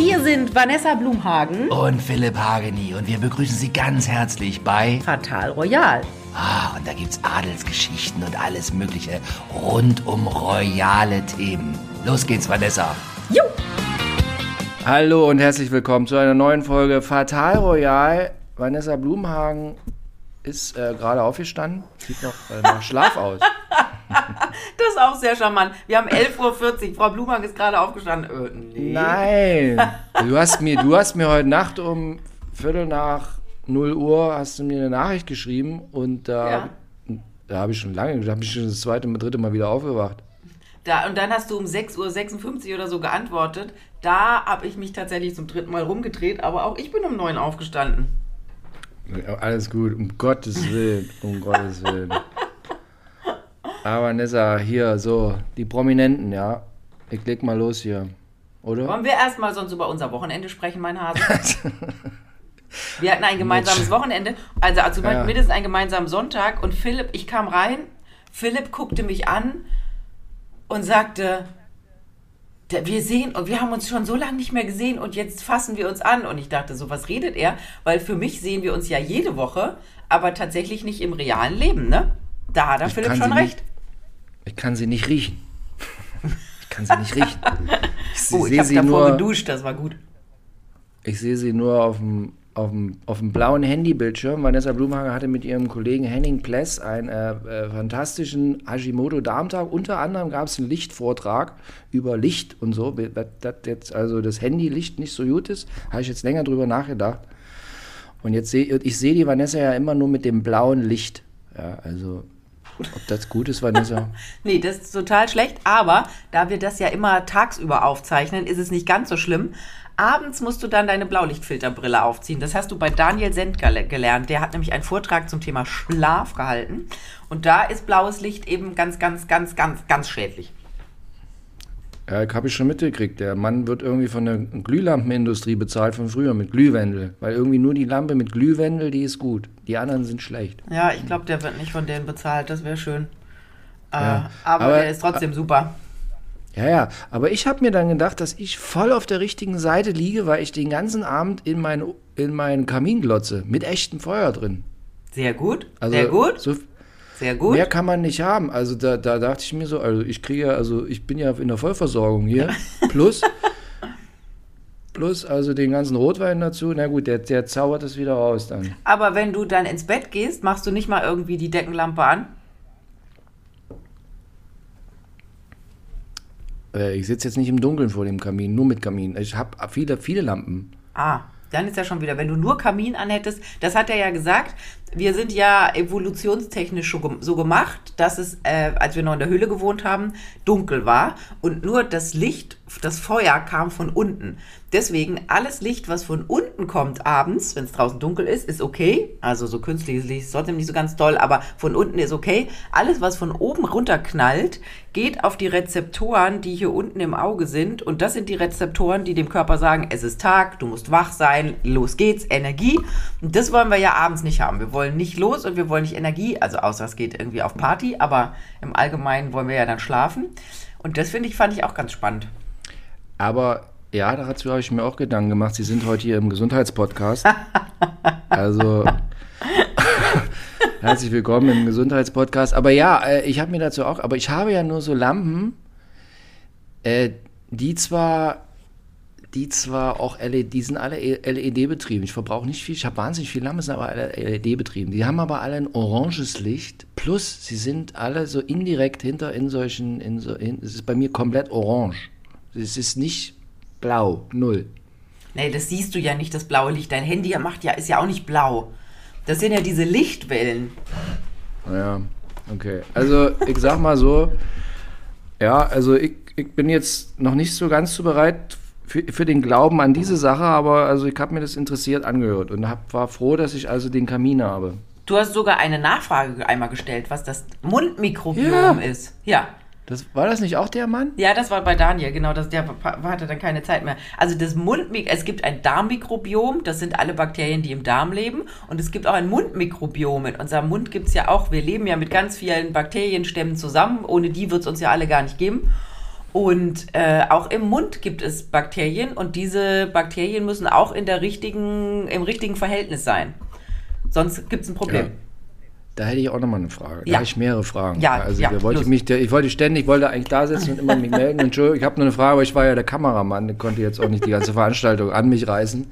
Hier sind Vanessa Blumhagen und Philipp Hageni und wir begrüßen Sie ganz herzlich bei Fatal Royal. Ah, und da gibt's Adelsgeschichten und alles Mögliche rund um royale Themen. Los geht's, Vanessa. Jo! Hallo und herzlich willkommen zu einer neuen Folge Fatal Royal. Vanessa Blumhagen ist äh, gerade aufgestanden, sieht noch äh, nach Schlaf aus. Das ist auch sehr charmant. Wir haben 11.40 Uhr. Frau Blumhagen ist gerade aufgestanden. Äh, nee. Nein! Du hast, mir, du hast mir heute Nacht um Viertel nach 0 Uhr hast du mir eine Nachricht geschrieben und da, Ja. da habe ich schon lange, da habe ich schon das zweite, dritte Mal wieder aufgewacht. Da, und dann hast du um 6.56 Uhr oder so geantwortet. Da habe ich mich tatsächlich zum dritten Mal rumgedreht, aber auch ich bin um 9 aufgestanden. Ja, Alles gut, um Gottes Willen, um Gottes Willen. Aber Vanessa, hier, so, die Prominenten, ja. Ich leg mal los hier, oder? Wollen wir erstmal sonst über unser Wochenende sprechen, mein Hase? Wir hatten ein gemeinsames Wochenende, also, also Ja. mindestens einen gemeinsamen Sonntag und Philipp, ich kam rein, Philipp guckte mich an und sagte, "Der- wir sehen und wir haben uns schon so lange nicht mehr gesehen und jetzt fassen wir uns an und ich dachte, so was redet er, weil für mich sehen wir uns ja jede Woche, aber tatsächlich nicht im realen Leben, ne? Da hat er Ich Philipp schon recht. Ich kann sie nicht riechen. Ich kann sie nicht riechen. Ich Oh, ich sehe habe sie, davor nur- geduscht, das war gut. ich sehe sie nur auf dem, auf dem, auf dem blauen Handybildschirm. Vanessa Blumhager hatte mit ihrem Kollegen Henning Pless einen äh, äh, fantastischen Hashimoto-Darmtag. Unter anderem gab es einen Lichtvortrag über Licht und so. Das jetzt also das Handylicht nicht so gut ist, habe ich jetzt länger drüber nachgedacht. Und jetzt sehe ich sehe die Vanessa ja immer nur mit dem blauen Licht. Ja, also ob das gut ist, Vanessa? Nee, das ist total schlecht, aber da wir das ja immer tagsüber aufzeichnen, ist es nicht ganz so schlimm. Abends musst du dann deine Blaulichtfilterbrille aufziehen. Das hast du bei Daniel Send gele- gelernt. Der hat nämlich einen Vortrag zum Thema Schlaf gehalten. Und da ist blaues Licht eben ganz, ganz, ganz, ganz, ganz schädlich. Ja, habe ich schon mitgekriegt. Der Mann wird irgendwie von der Glühlampenindustrie bezahlt von früher mit Glühwendel. Weil irgendwie nur die Lampe mit Glühwendel, die ist gut. Die anderen sind schlecht. Ja, ich glaube, der wird nicht von denen bezahlt. Das wäre schön. Äh, Ja, aber, aber- der ist trotzdem super. Ja, ja. Aber ich habe mir dann gedacht, dass ich voll auf der richtigen Seite liege, weil ich den ganzen Abend in meinen in meinen Kamin glotze. Mit echtem Feuer drin. Sehr gut. Also Sehr gut. So, Sehr gut. Mehr kann man nicht haben. Also da, da dachte ich mir so, also ich kriege ja, also ich bin ja in der Vollversorgung hier. Plus, plus also den ganzen Rotwein dazu. Na gut, der, der zaubert es wieder raus dann. Aber wenn du dann ins Bett gehst, machst du nicht mal irgendwie die Deckenlampe an? Äh, ich sitze jetzt nicht im Dunkeln vor dem Kamin, nur mit Kamin. Ich habe viele, viele Lampen. Ah, dann ist ja schon wieder, wenn du nur Kamin anhättest, das hat er ja gesagt, wir sind ja evolutionstechnisch so gem- so gemacht, dass es, äh, als wir noch in der Höhle gewohnt haben, dunkel war und nur das Licht, das Feuer kam von unten. Deswegen alles Licht, was von unten kommt abends, wenn es draußen dunkel ist, ist okay. Also so künstliches Licht ist trotzdem nicht so ganz toll, aber von unten ist okay. Alles, was von oben runterknallt, geht auf die Rezeptoren, die hier unten im Auge sind. Und das sind die Rezeptoren, die dem Körper sagen, es ist Tag, du musst wach sein, los geht's, Energie. Und das wollen wir ja abends nicht haben. Wir wollen nicht los und wir wollen nicht Energie, also außer es geht irgendwie auf Party, aber im Allgemeinen wollen wir ja dann schlafen. Und das finde ich, fand ich auch ganz spannend. Aber ja, da habe ich mir auch Gedanken gemacht. Sie sind heute hier im Gesundheitspodcast. Also herzlich willkommen im Gesundheitspodcast. Aber ja, äh, ich habe mir dazu auch, aber ich habe ja nur so Lampen, äh, die zwar, die zwar auch LED, die sind alle LED betrieben. Ich verbrauche nicht viel, ich habe wahnsinnig viele Lampen, sind aber alle LED betrieben. Die haben aber alle ein oranges Licht, plus sie sind alle so indirekt hinter in solchen, in so, in, es ist bei mir komplett orange. Es ist nicht blau, null. Nee, das siehst du ja nicht, das blaue Licht. Dein Handy macht ja, ist ja auch nicht blau. Das sind ja diese Lichtwellen. Ja, okay. Also ich sag mal so, ja, also ich, ich bin jetzt noch nicht so ganz so bereit für, für den Glauben an diese Sache, aber also ich habe mir das interessiert angehört und hab, war froh, dass ich also den Kamin habe. Du hast sogar eine Nachfrage einmal gestellt, was das Mundmikrobiom Ja. ist. Ja. Das, war das nicht auch der Mann? Ja, das war bei Daniel, genau, das, der hatte dann keine Zeit mehr. Also das Mundmik es gibt ein Darmmikrobiom, das sind alle Bakterien, die im Darm leben. Und es gibt auch ein Mundmikrobiom. In unserem Mund gibt es ja auch, wir leben ja mit ganz vielen Bakterienstämmen zusammen, ohne die wird es uns ja alle gar nicht geben. Und äh, auch im Mund gibt es Bakterien und diese Bakterien müssen auch in der richtigen, im richtigen Verhältnis sein. Sonst gibt es ein Problem. Ja. Da hätte ich auch nochmal eine Frage. Da Ja. habe ich mehrere Fragen. Ja, also ja, ich wollte mich, ich wollte ständig, ich wollte eigentlich da sitzen und immer mich melden. Entschuldigung, ich habe nur eine Frage, aber ich war ja der Kameramann, konnte jetzt auch nicht die ganze Veranstaltung an mich reißen.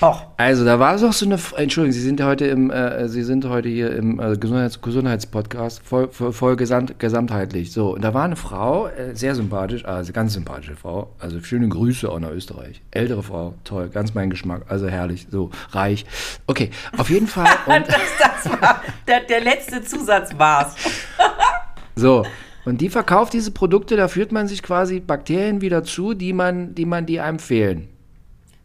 Och, Also da war doch so eine, Entschuldigung, Sie sind heute im, äh, Sie sind heute hier im äh, Gesundheits Gesundheitspodcast, voll, voll, voll gesamt, gesamtheitlich. So, und da war eine Frau, äh, sehr sympathisch, also ganz sympathische Frau, also schöne Grüße auch nach Österreich. Ältere Frau, toll, ganz mein Geschmack, also herrlich, so reich. Okay, auf jeden Fall. Und, das, das war, der, der letzte Zusatz war's. so. Und die verkauft diese Produkte, da führt man sich quasi Bakterien wieder zu, die man, die man, die einem fehlen.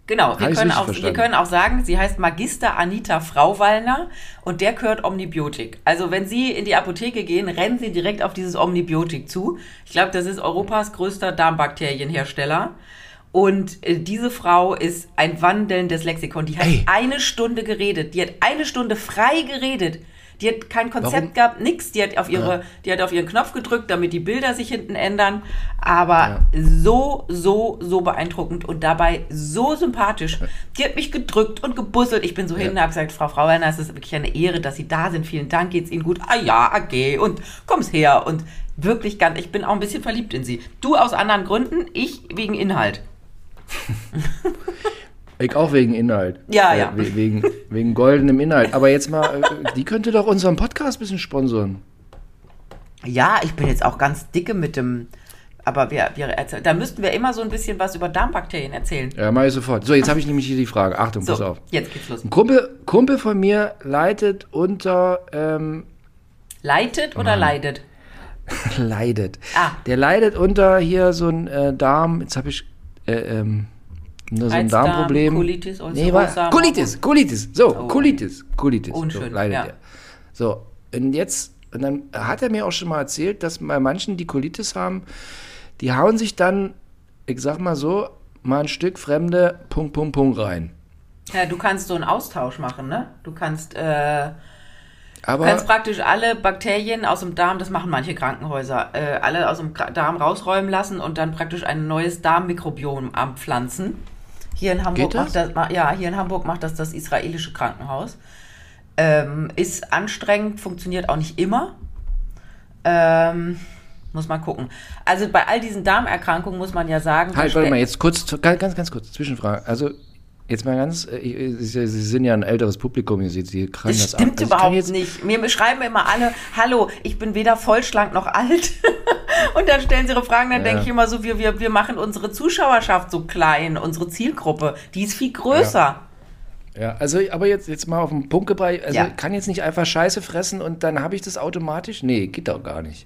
Genau, wir können, auch, wir können auch sagen, sie heißt Magister Anita Frauwallner und der gehört Omnibiotik. Also wenn Sie in die Apotheke gehen, rennen Sie direkt auf dieses Omnibiotik zu. Ich glaube, das ist Europas größter Darmbakterienhersteller. Und äh, diese Frau ist ein wandelndes Lexikon. Die hat Ey. eine Stunde geredet. Die hat eine Stunde frei geredet. Die hat kein Konzept Warum? gehabt, nix. Die hat auf ihre, die hat auf ihren Knopf gedrückt, damit die Bilder sich hinten ändern. Aber so, so, so beeindruckend und dabei so sympathisch. Die hat mich gedrückt und gebusselt. Ich bin so hin und habe gesagt, Frau Frauwerner, es ist wirklich eine Ehre, dass Sie da sind. Vielen Dank, geht's Ihnen gut? Ah ja, okay. Und komm's her. Und wirklich ganz, ich bin auch ein bisschen verliebt in Sie. Du aus anderen Gründen, ich wegen Inhalt. Ich auch wegen Inhalt. Ja, äh, ja. we- Wegen, wegen goldenem Inhalt. Aber jetzt mal, äh, die könnte doch unseren Podcast ein bisschen sponsoren. Ja, ich bin jetzt auch ganz dicke mit dem. Aber wir, wir erzählen, da müssten wir immer so ein bisschen was über Darmbakterien erzählen. Ja, mach ich sofort. So, jetzt habe ich nämlich hier die Frage. Achtung, pass So, auf. jetzt geht's los. Ein Kumpel, Kumpel von mir leidet unter, ähm, Leitet oder leidet? leidet. Ah. Der leidet unter hier so ein äh, Darm, jetzt habe ich, äh, ähm, nur so ein Darmproblem. Colitis, nee, war, Ulcerosa, Colitis, Colitis, so, Oh. Colitis, Colitis. Unschön, so, leidet ja. er. So, und jetzt, und dann hat er mir auch schon mal erzählt, dass bei manchen, die Colitis haben, die hauen sich dann, ich sag mal so, mal ein Stück fremde Punkt, Punkt, Punkt rein. Ja, du kannst so einen Austausch machen, ne? Du kannst, äh, Aber kannst praktisch alle Bakterien aus dem Darm, das machen manche Krankenhäuser, äh, alle aus dem Darm rausräumen lassen und dann praktisch ein neues Darmmikrobiom anpflanzen. Hier in Hamburg macht das, ja, hier in Hamburg macht das das israelische Krankenhaus. Ähm, ist anstrengend, funktioniert auch nicht immer. Ähm, muss man gucken. Also bei all diesen Darmerkrankungen muss man ja sagen. Halt, warte mal, jetzt kurz, ganz, ganz, ganz kurz, Zwischenfrage. Also, jetzt mal ganz, äh, ich- Sie sind ja ein älteres Publikum, Sie, Sie kann Das das, stimmt. Also überhaupt nicht. Mir schreiben immer alle, hallo, ich bin weder vollschlank noch alt. Und dann stellen sie ihre Fragen, dann Ja. denke ich immer so, wir, wir, wir machen unsere Zuschauerschaft so klein, unsere Zielgruppe, die ist viel größer. Ja, also, aber jetzt, jetzt mal auf den Punkt gebracht, also, Ja. ich kann jetzt nicht einfach Scheiße fressen und dann habe ich das automatisch? Nee, geht doch gar nicht.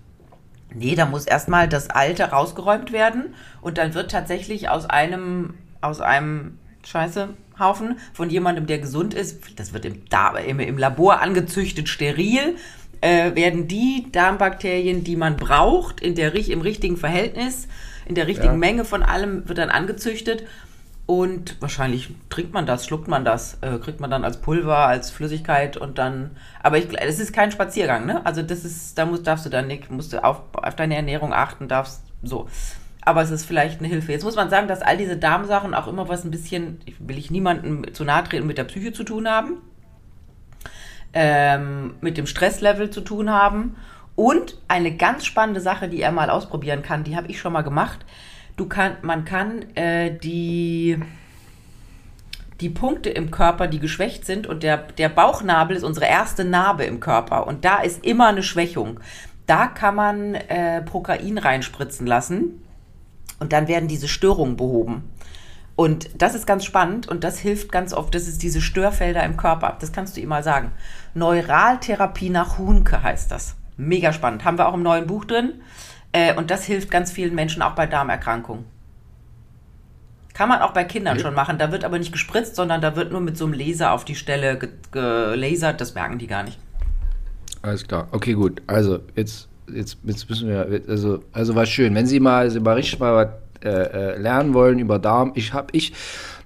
Nee, da muss erstmal das Alte rausgeräumt werden und dann wird tatsächlich aus einem, aus einem Scheißehaufen von jemandem, der gesund ist, das wird im, da, im, im Labor angezüchtet, steril, äh, werden die Darmbakterien, die man braucht, in der, im richtigen Verhältnis, in der richtigen Ja. Menge von allem, wird dann angezüchtet. Und wahrscheinlich trinkt man das, schluckt man das, äh, kriegt man dann als Pulver, als Flüssigkeit und dann. Aber ich, es ist kein Spaziergang, ne? Also das ist, da musst, darfst du dann nicht, musst du auf, auf deine Ernährung achten, darfst so. Aber es ist vielleicht eine Hilfe. Jetzt muss man sagen, dass all diese Darmsachen auch immer was ein bisschen, will ich niemandem zu nahe treten, mit der Psyche zu tun haben, ähm, mit dem Stresslevel zu tun haben. Und eine ganz spannende Sache, die er mal ausprobieren kann, die habe ich schon mal gemacht. Du kann, man kann äh, die, die Punkte im Körper, die geschwächt sind, und der, der Bauchnabel ist unsere erste Narbe im Körper. Und da ist immer eine Schwächung. Da kann man äh, Prokain reinspritzen lassen. Und dann werden diese Störungen behoben. Und das ist ganz spannend und das hilft ganz oft. Das ist diese Störfelder im Körper. Das kannst du ihm mal sagen. Neuraltherapie nach Hunke heißt das. Mega spannend. Haben wir auch im neuen Buch drin. Äh, und das hilft ganz vielen Menschen auch bei Darmerkrankungen. Kann man auch bei Kindern schon machen. Da wird aber nicht gespritzt, sondern da wird nur mit so einem Laser auf die Stelle ge- gelasert. Das merken die gar nicht. Alles klar. Okay, gut. Also, jetzt, jetzt, jetzt müssen wir, also, also war schön. Wenn Sie mal, Sie mal richtig mal was äh, äh, lernen wollen über Darm, ich habe, ich,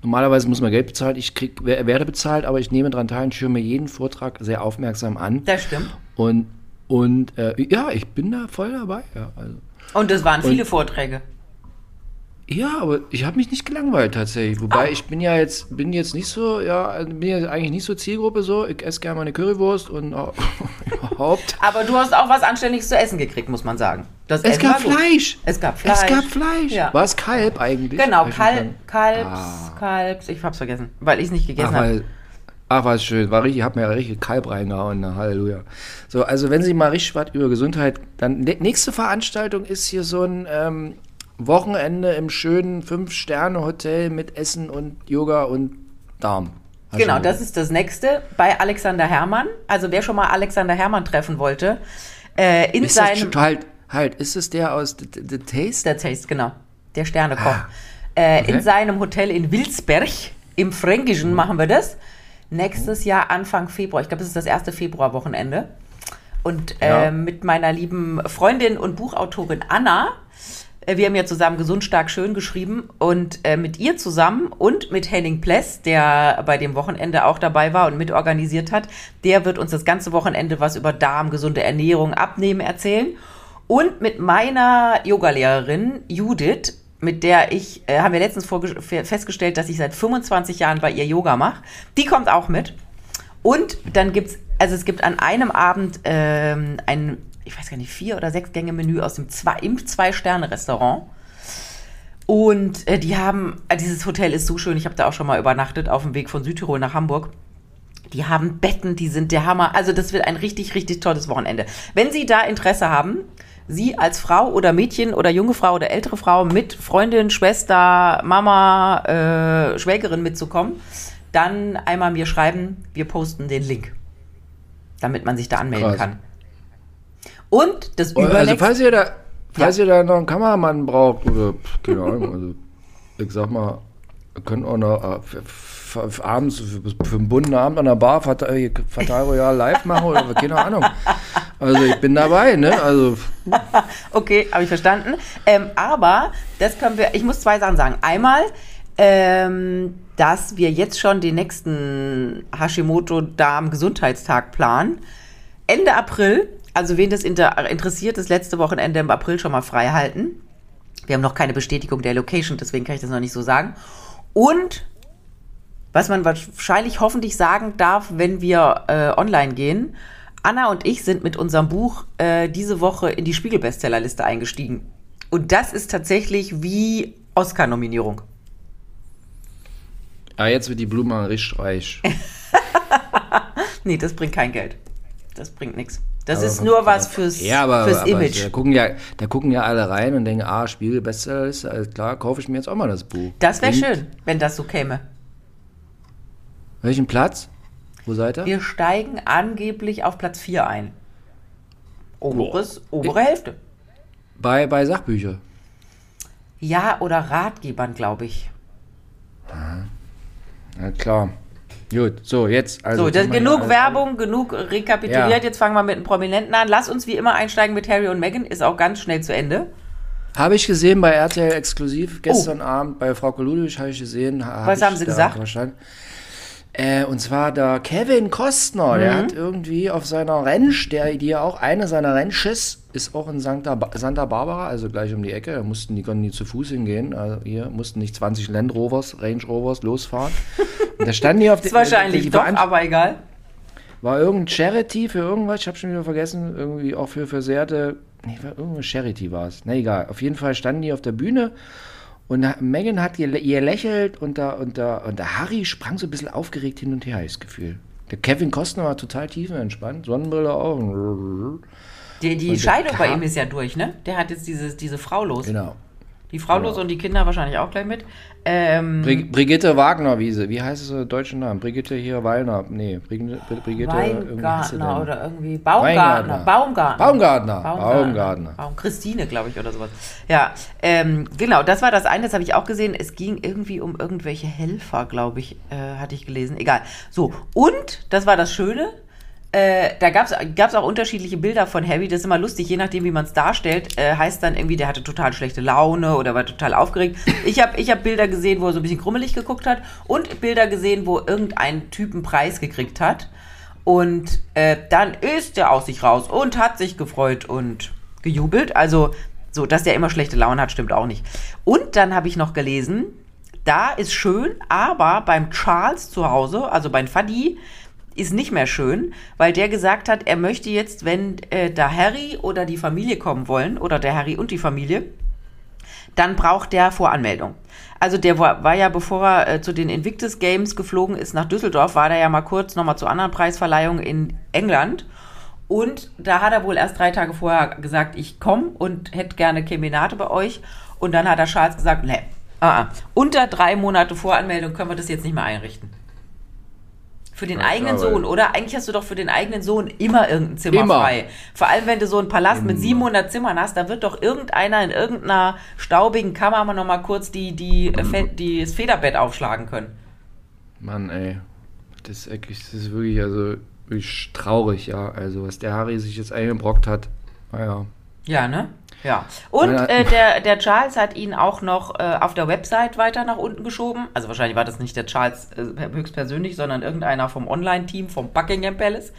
normalerweise muss man Geld bezahlen, ich krieg, wer- werde bezahlt, aber ich nehme daran teil und mir jeden Vortrag sehr aufmerksam an. Das stimmt. Und, und äh, ja, ich bin da voll dabei. Ja, also. Und es waren Und- viele Vorträge. Ja, aber ich habe mich nicht gelangweilt tatsächlich. Wobei ich bin ja jetzt, bin jetzt nicht so, ja, bin ja eigentlich nicht so Zielgruppe so. Ich esse gerne meine Currywurst und oh, überhaupt. Aber du hast auch was Anständiges zu essen gekriegt, muss man sagen. Das Es Essen gab war gut. Fleisch. Es gab Fleisch. Es gab Fleisch. Ja. War es Kalb eigentlich? Genau, Kal. Kalbs, Kalbs, ich hab's vergessen, weil ich es nicht gegessen habe. ach, was schön. War richtig, ich hab mir ja richtig Kalb reingehauen. Na, Halleluja. So, also wenn Sie mal richtig was über Gesundheit, dann ne- nächste Veranstaltung ist hier so ein ähm, Wochenende im schönen Fünf-Sterne-Hotel mit Essen und Yoga und Darm. Hast Genau, das ist das nächste bei Alexander Herrmann. Also wer schon mal Alexander Herrmann treffen wollte, äh, in ist das, seinem halt, halt, ist es der aus The, The, The Taste? der Taste, genau, der Sternekoch. Ah. Äh, Okay. In seinem Hotel in Wilsberg im Fränkischen machen wir das. Nächstes Jahr Anfang Februar. Ich glaube, das ist das erste Februarwochenende. Und Ja. äh, mit meiner lieben Freundin und Buchautorin Anna, äh, wir haben ja zusammen Gesund, Stark, Schön geschrieben und äh, mit ihr zusammen und mit Henning Pless, der bei dem Wochenende auch dabei war und mitorganisiert hat, der wird uns das ganze Wochenende was über Darm, gesunde Ernährung, Abnehmen erzählen. Und mit meiner Yogalehrerin Judith, mit der ich, äh, haben wir letztens festgestellt, dass ich seit 25 Jahren bei ihr Yoga mache. Die kommt auch mit. Und dann gibt's, also es gibt an einem Abend ähm, ein, ich weiß gar nicht, vier oder sechs Gänge Menü aus dem zwei, im Zwei-Sterne-Restaurant. Und äh, die haben, äh, dieses Hotel ist so schön, ich habe da auch schon mal übernachtet auf dem Weg von Südtirol nach Hamburg. Die haben Betten, die sind der Hammer. Also das wird ein richtig, richtig tolles Wochenende. Wenn Sie da Interesse haben, Sie als Frau oder Mädchen oder junge Frau oder ältere Frau mit Freundin, Schwester, Mama, äh, Schwägerin mitzukommen, dann einmal mir schreiben, wir posten den Link, damit man sich da anmelden Krass. kann. Und das Also übernächste... falls ihr da, falls ihr da noch einen Kameramann braucht oder keine Ahnung, also ich sag mal, ihr könnt auch noch äh, abends für, für einen bunten Abend an der Bar Fatal, Fatal Royal live machen oder keine Ahnung. Also ich bin dabei, ne? Also Okay, habe ich verstanden. Ähm, aber das können wir, ich muss zwei Sachen sagen. Einmal, ähm, dass wir jetzt schon den nächsten Hashimoto-Darm-Gesundheitstag planen. Ende April, also wen das inter interessiert, das letzte Wochenende im April schon mal frei halten. Wir haben noch keine Bestätigung der Location, deswegen kann ich das noch nicht so sagen. Und was man wahrscheinlich hoffentlich sagen darf, wenn wir äh, online gehen. Anna und ich sind mit unserem Buch äh, diese Woche in die Spiegel-Bestsellerliste eingestiegen. Und das ist tatsächlich wie Oscar-Nominierung. ja, jetzt wird die Blume richtig reich. Nee, das bringt kein Geld. Das bringt nichts. Das Aber ist nur was fürs, ja, aber, fürs aber Image. Da gucken, ja, da gucken ja alle rein und denken, ah, Spiegel Bestsellerliste, alles klar, kaufe ich mir jetzt auch mal das Buch. Das wäre schön, wenn das so käme. Welchen Platz? Wo seid ihr? Wir steigen angeblich auf Platz 4 ein. Oberes, obere Hälfte. Bei, bei Sachbücher. Ja, oder Ratgebern, glaube ich. Ja, klar. Gut, so, jetzt. Also, So, genug hier- Werbung, genug rekapituliert. Ja. Jetzt fangen wir mit einem Prominenten an. Lass uns wie immer einsteigen mit Harry und Meghan. Ist auch ganz schnell zu Ende. Habe ich gesehen bei RTL exklusiv gestern Abend bei Frau Ludwig habe ich gesehen. ha- Oh. Was ich haben Sie gesagt? Verstanden. Äh, und zwar der Kevin Kostner, der Mhm. hat irgendwie auf seiner Rentsch, der, die ja auch eine seiner Rentsches ist auch in Santa, Santa Barbara, also gleich um die Ecke. Da mussten die konnten die zu Fuß hingehen. Also hier mussten nicht 20 Land Rovers, Range Rovers losfahren. Und da standen die auf Ist wahrscheinlich die doch, Veran- aber egal. war irgendein Charity für irgendwas, ich habe schon wieder vergessen, irgendwie auch für versehrte, nee, war irgendeine Charity war es. Na egal, auf jeden Fall standen die auf der Bühne und Megan hat ihr, ihr lächelt und der, und, der, und der Harry sprang so ein bisschen aufgeregt hin und her, das Gefühl. Der Kevin Costner war total tiefenentspannt, Sonnenbrille auch. Die, die Scheidung bei ihm ist ja durch, ne? Der hat jetzt diese, diese Frau los. Genau. Die Frau los und die Kinder wahrscheinlich auch gleich mit. Ähm, Brig Brigitte Wagner, wie sie, wie heißt es deutsche Namen? Brigitte hier Wallner, nee, Brigitte, Brigitte Weingartner oder irgendwie Baumgartner. Weingartner. Baumgartner. Baumgartner. Baumgartner. Baum Christine, glaube ich, oder sowas. Ja, ähm, genau, das war das eine, das habe ich auch gesehen. Es ging irgendwie um irgendwelche Helfer, glaube ich, äh, hatte ich gelesen. Egal. So, und, das war das Schöne, äh, da gab es auch unterschiedliche Bilder von Harry. Das ist immer lustig, je nachdem, wie man es darstellt. Äh, heißt dann irgendwie, der hatte total schlechte Laune oder war total aufgeregt. Ich habe ich hab Bilder gesehen, wo er so ein bisschen krummelig geguckt hat und Bilder gesehen, wo irgendein Typ einen Preis gekriegt hat. Und äh, dann ist er aus sich raus und hat sich gefreut und gejubelt. Also So, dass der immer schlechte Laune hat, stimmt auch nicht. Und dann habe ich noch gelesen, da ist schön, aber beim Charles zu Hause, also beim Fadi, ist nicht mehr schön, weil der gesagt hat, er möchte jetzt, wenn äh, da Harry oder die Familie kommen wollen, oder der Harry und die Familie, dann braucht der Voranmeldung. Also der war, war ja, bevor er äh, zu den Invictus Games geflogen ist nach Düsseldorf, war der ja mal kurz nochmal zu anderen Preisverleihungen in England. Und da hat er wohl erst drei Tage vorher gesagt, ich komme und hätte gerne Keminate bei euch. Und dann hat der Charles gesagt, ne, ah, ah. unter drei Monate Voranmeldung können wir das jetzt nicht mehr einrichten. Für den Ja, eigenen klar, Sohn, oder? Eigentlich hast du doch für den eigenen Sohn immer irgendein Zimmer Immer. frei. Vor allem, wenn du so einen Palast mit Immer. 700 Zimmern hast, da wird doch irgendeiner in irgendeiner staubigen Kammer mal noch mal kurz die, die, Fe- die, das Federbett aufschlagen können. Mann, ey. Das ist, wirklich, das ist wirklich, also, wirklich traurig, ja. Also, was der Harry sich jetzt eingebrockt hat. Naja. Ja, ne? Ja. Und äh, der, der Charles hat ihn auch noch äh, auf der Website weiter nach unten geschoben. Also wahrscheinlich war das nicht der Charles äh, höchstpersönlich, sondern irgendeiner vom Online-Team vom Buckingham Palace.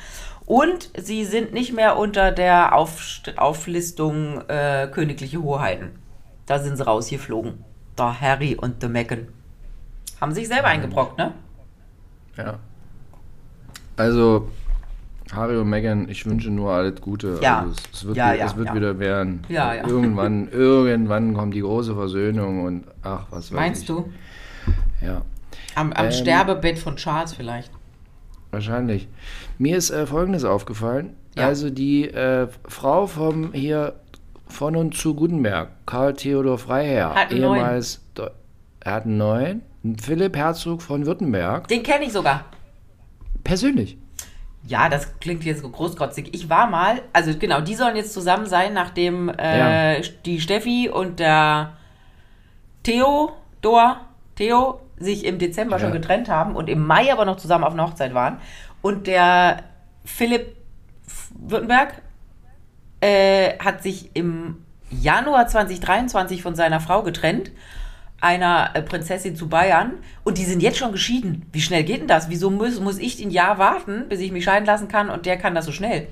Und sie sind nicht mehr unter der Aufst Auflistung äh, königliche Hoheiten. Da sind sie rausgeflogen. Da Harry und the Meghan. Haben sich selber eingebrockt, ne? Ja. Also, Harry und Meghan, ich wünsche nur alles Gute. Ja. Also, es, es wird, Ja, wieder, ja, es wird wieder werden. Ja, ja. Irgendwann, irgendwann kommt die große Versöhnung und ach, was weiß Meinst ich. du? Ja, Am, am Ähm. Sterbebett von Charles vielleicht. wahrscheinlich. Mir ist äh, Folgendes aufgefallen. Ja. Also die äh, Frau vom hier von und zu Gutenberg, Karl Theodor Freiherr, Hat ehemals, er hat einen neuen, Philipp Herzog von Württemberg, Den kenne ich sogar. persönlich. Ja, das klingt jetzt so großkotzig. Ich war mal, also genau, die sollen jetzt zusammen sein, nachdem äh, die Steffi und der Theo, Theo sich im Dezember schon Ja. getrennt haben und im Mai aber noch zusammen auf einer Hochzeit waren. Und der Philipp Württemberg äh, hat sich im Januar 2023 von seiner Frau getrennt, einer äh, Prinzessin zu Bayern, und die sind jetzt schon geschieden. Wie schnell geht denn das? Wieso muss, muss ich ein Jahr warten, bis ich mich scheiden lassen kann und der kann das so schnell?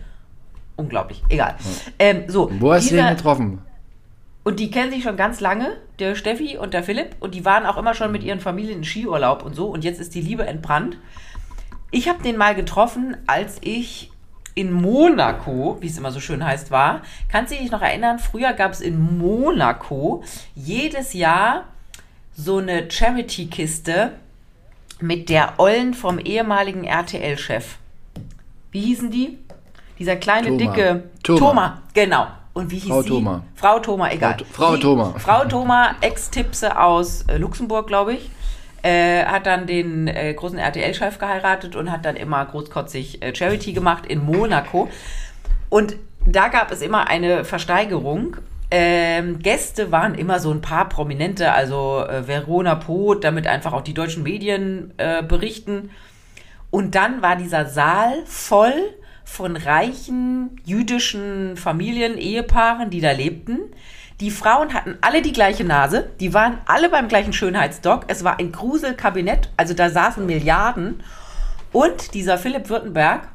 Unglaublich. Egal. Ähm, so, Wo hast du den getroffen? und die kennen sich schon ganz lange, der Steffi und der Philipp. Und die waren auch immer schon mit ihren Familien in Skiurlaub und so. Und jetzt ist die Liebe entbrannt. Ich habe den mal getroffen, als ich in Monaco, wie es immer so schön heißt, war. Kannst du dich noch erinnern? Früher gab es in Monaco jedes Jahr so eine Charity-Kiste mit der Ollen vom ehemaligen RTL-Chef. Wie hießen die? Dieser kleine, Thoma. dicke Thoma. Thoma, genau. Und wie hieß Frau sie? Thoma. Frau Thoma, egal. Frau- Frau Thoma. Frau Thoma, Ex-Tipse aus äh, Luxemburg, glaube ich, äh, hat dann den äh, großen RTL-Chef geheiratet und hat dann immer großkotzig äh, Charity gemacht in Monaco. Und da gab es immer eine Versteigerung. Ähm, Gäste waren immer so ein paar Prominente, also äh, Verona Poth, damit einfach auch die deutschen Medien äh, berichten. Und dann war dieser Saal voll von reichen jüdischen Familien, Ehepaaren, die da lebten. Die Frauen hatten alle die gleiche Nase, die waren alle beim gleichen Schönheitsdoc. Es war ein Gruselkabinett, also da saßen Milliarden. Und dieser Philipp Württemberg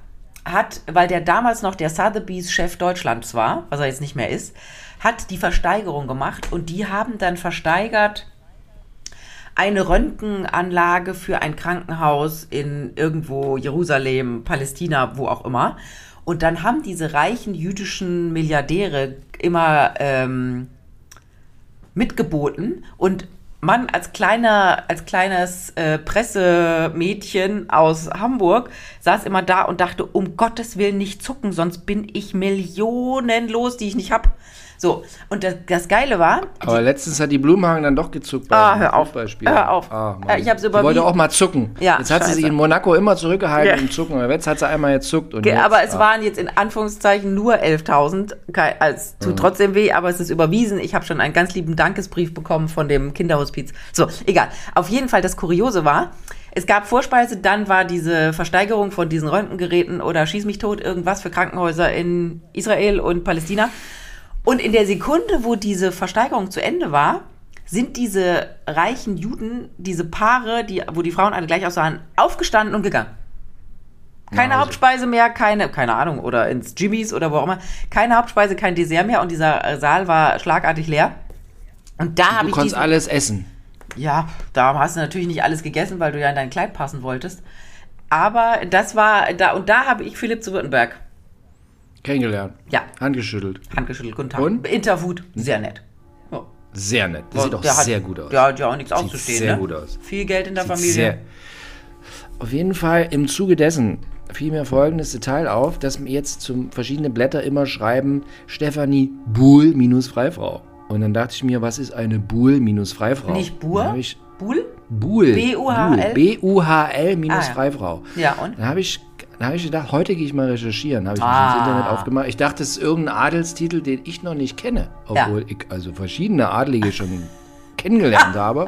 hat, weil der damals noch der Sotheby's Chef Deutschlands war, was er jetzt nicht mehr ist, hat die Versteigerung gemacht und die haben dann versteigert eine Röntgenanlage für ein Krankenhaus in irgendwo Jerusalem, Palästina, wo auch immer. Und dann haben diese reichen jüdischen Milliardäre immer ähm, mitgeboten und man als kleiner, als kleines äh, Pressemädchen aus Hamburg saß immer da und dachte, um Gottes Willen nicht zucken, sonst bin ich millionenlos, die ich nicht hab. So, und das, das Geile war, Aber letztens hat die Blumenhagen dann doch gezuckt bei Ah, hör auf. Fußballspiel. Hör auf. Ah, Mann. Ich Sie wollte auch mal zucken. Ja, jetzt hat sie scheiße. sich in Monaco immer zurückgehalten Ja. im Zucken. Aber jetzt hat sie einmal gezuckt. Und jetzt, aber es ah. waren jetzt in Anführungszeichen nur 11.000. Kei- Es tut trotzdem weh, aber es ist überwiesen. Ich habe schon einen ganz lieben Dankesbrief bekommen von dem Kinderhospiz. So, egal. Auf jeden Fall, das Kuriose war, es gab Vorspeise, dann war diese Versteigerung von diesen Röntgengeräten oder Schieß mich tot, irgendwas für Krankenhäuser in Israel und Palästina. Und in der Sekunde, wo diese Versteigerung zu Ende war, sind diese reichen Juden, diese Paare, die, wo die Frauen alle gleich aussahen, aufgestanden und gegangen. Keine Hause. Hauptspeise mehr, keine, keine Ahnung, oder ins Jimmys oder wo auch immer. Keine Hauptspeise, kein Dessert mehr und dieser Saal war schlagartig leer. Und da habe Du ich konntest diesen, alles essen. Ja, da hast du natürlich nicht alles gegessen, weil du ja in dein Kleid passen wolltest. Aber das war da und da habe ich Philipp zu Württemberg. Kennengelernt. Ja. Handgeschüttelt. Handgeschüttelt, guten Tag. Und? Interfood, sehr nett. Ja. Sehr nett. Das sieht auch Der hat- sehr gut aus. Der hat ja auch nichts auszustehen. sehr ne? gut aus. Viel Geld in der Sieht Familie. Sehr, auf jeden Fall im Zuge dessen fiel mir folgendes Detail auf, dass mir jetzt zum verschiedene Blätter immer schreiben Stefanie Buhl minus Freifrau. Und dann dachte ich mir, was ist eine Buhl minus Freifrau? Nicht Buhl? Buhl. B-U-H-L? Buhl. B-U-H-L minus Ah, ja. Freifrau. Ja, und? Dann habe ich, dann hab ich gedacht, heute gehe ich mal recherchieren. Habe ich mich Ah. ins Internet aufgemacht. Ich dachte, es ist irgendein Adelstitel, den ich noch nicht kenne. Obwohl ich also verschiedene Adlige schon kennengelernt habe.